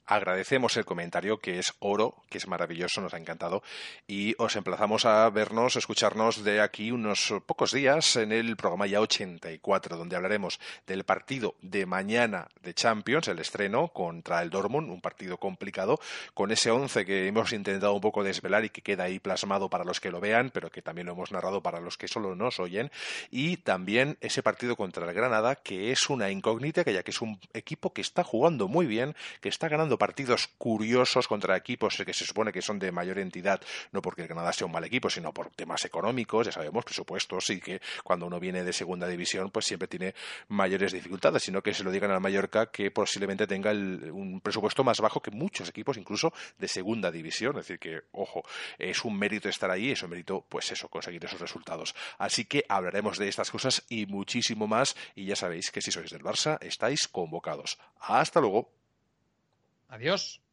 agradecemos el comentario, que es oro, que es maravilloso, nos ha encantado, y os emplazamos a vernos, escucharnos de aquí unos pocos días en el programa ya 84, donde hablaremos del partido de mañana de Champions, el estreno contra el Dortmund, un partido complicado, con ese 11 que hemos intentado un poco desvelar y que queda ahí plasmado para los que lo vean, pero que también lo hemos narrado para los que solo nos oyen, y también ese partido contra el Granada, que es una incógnita, que ya que es un equipo que está jugando muy bien, que está ganando partidos curiosos contra equipos que se supone que son de mayor entidad, no porque el Canadá sea un mal equipo, sino por temas económicos, ya sabemos, presupuestos, y que cuando uno viene de segunda división, pues siempre tiene mayores dificultades, sino que se lo digan al Mallorca que posiblemente tenga un presupuesto más bajo que muchos equipos, incluso de segunda división. Es decir, que, ojo, es un mérito estar ahí, es un mérito, pues eso, conseguir esos resultados. Así que hablaremos de estas cosas y muchísimo más, y ya sabéis que si sois del Barça, estáis convocados. Hasta luego. Adiós.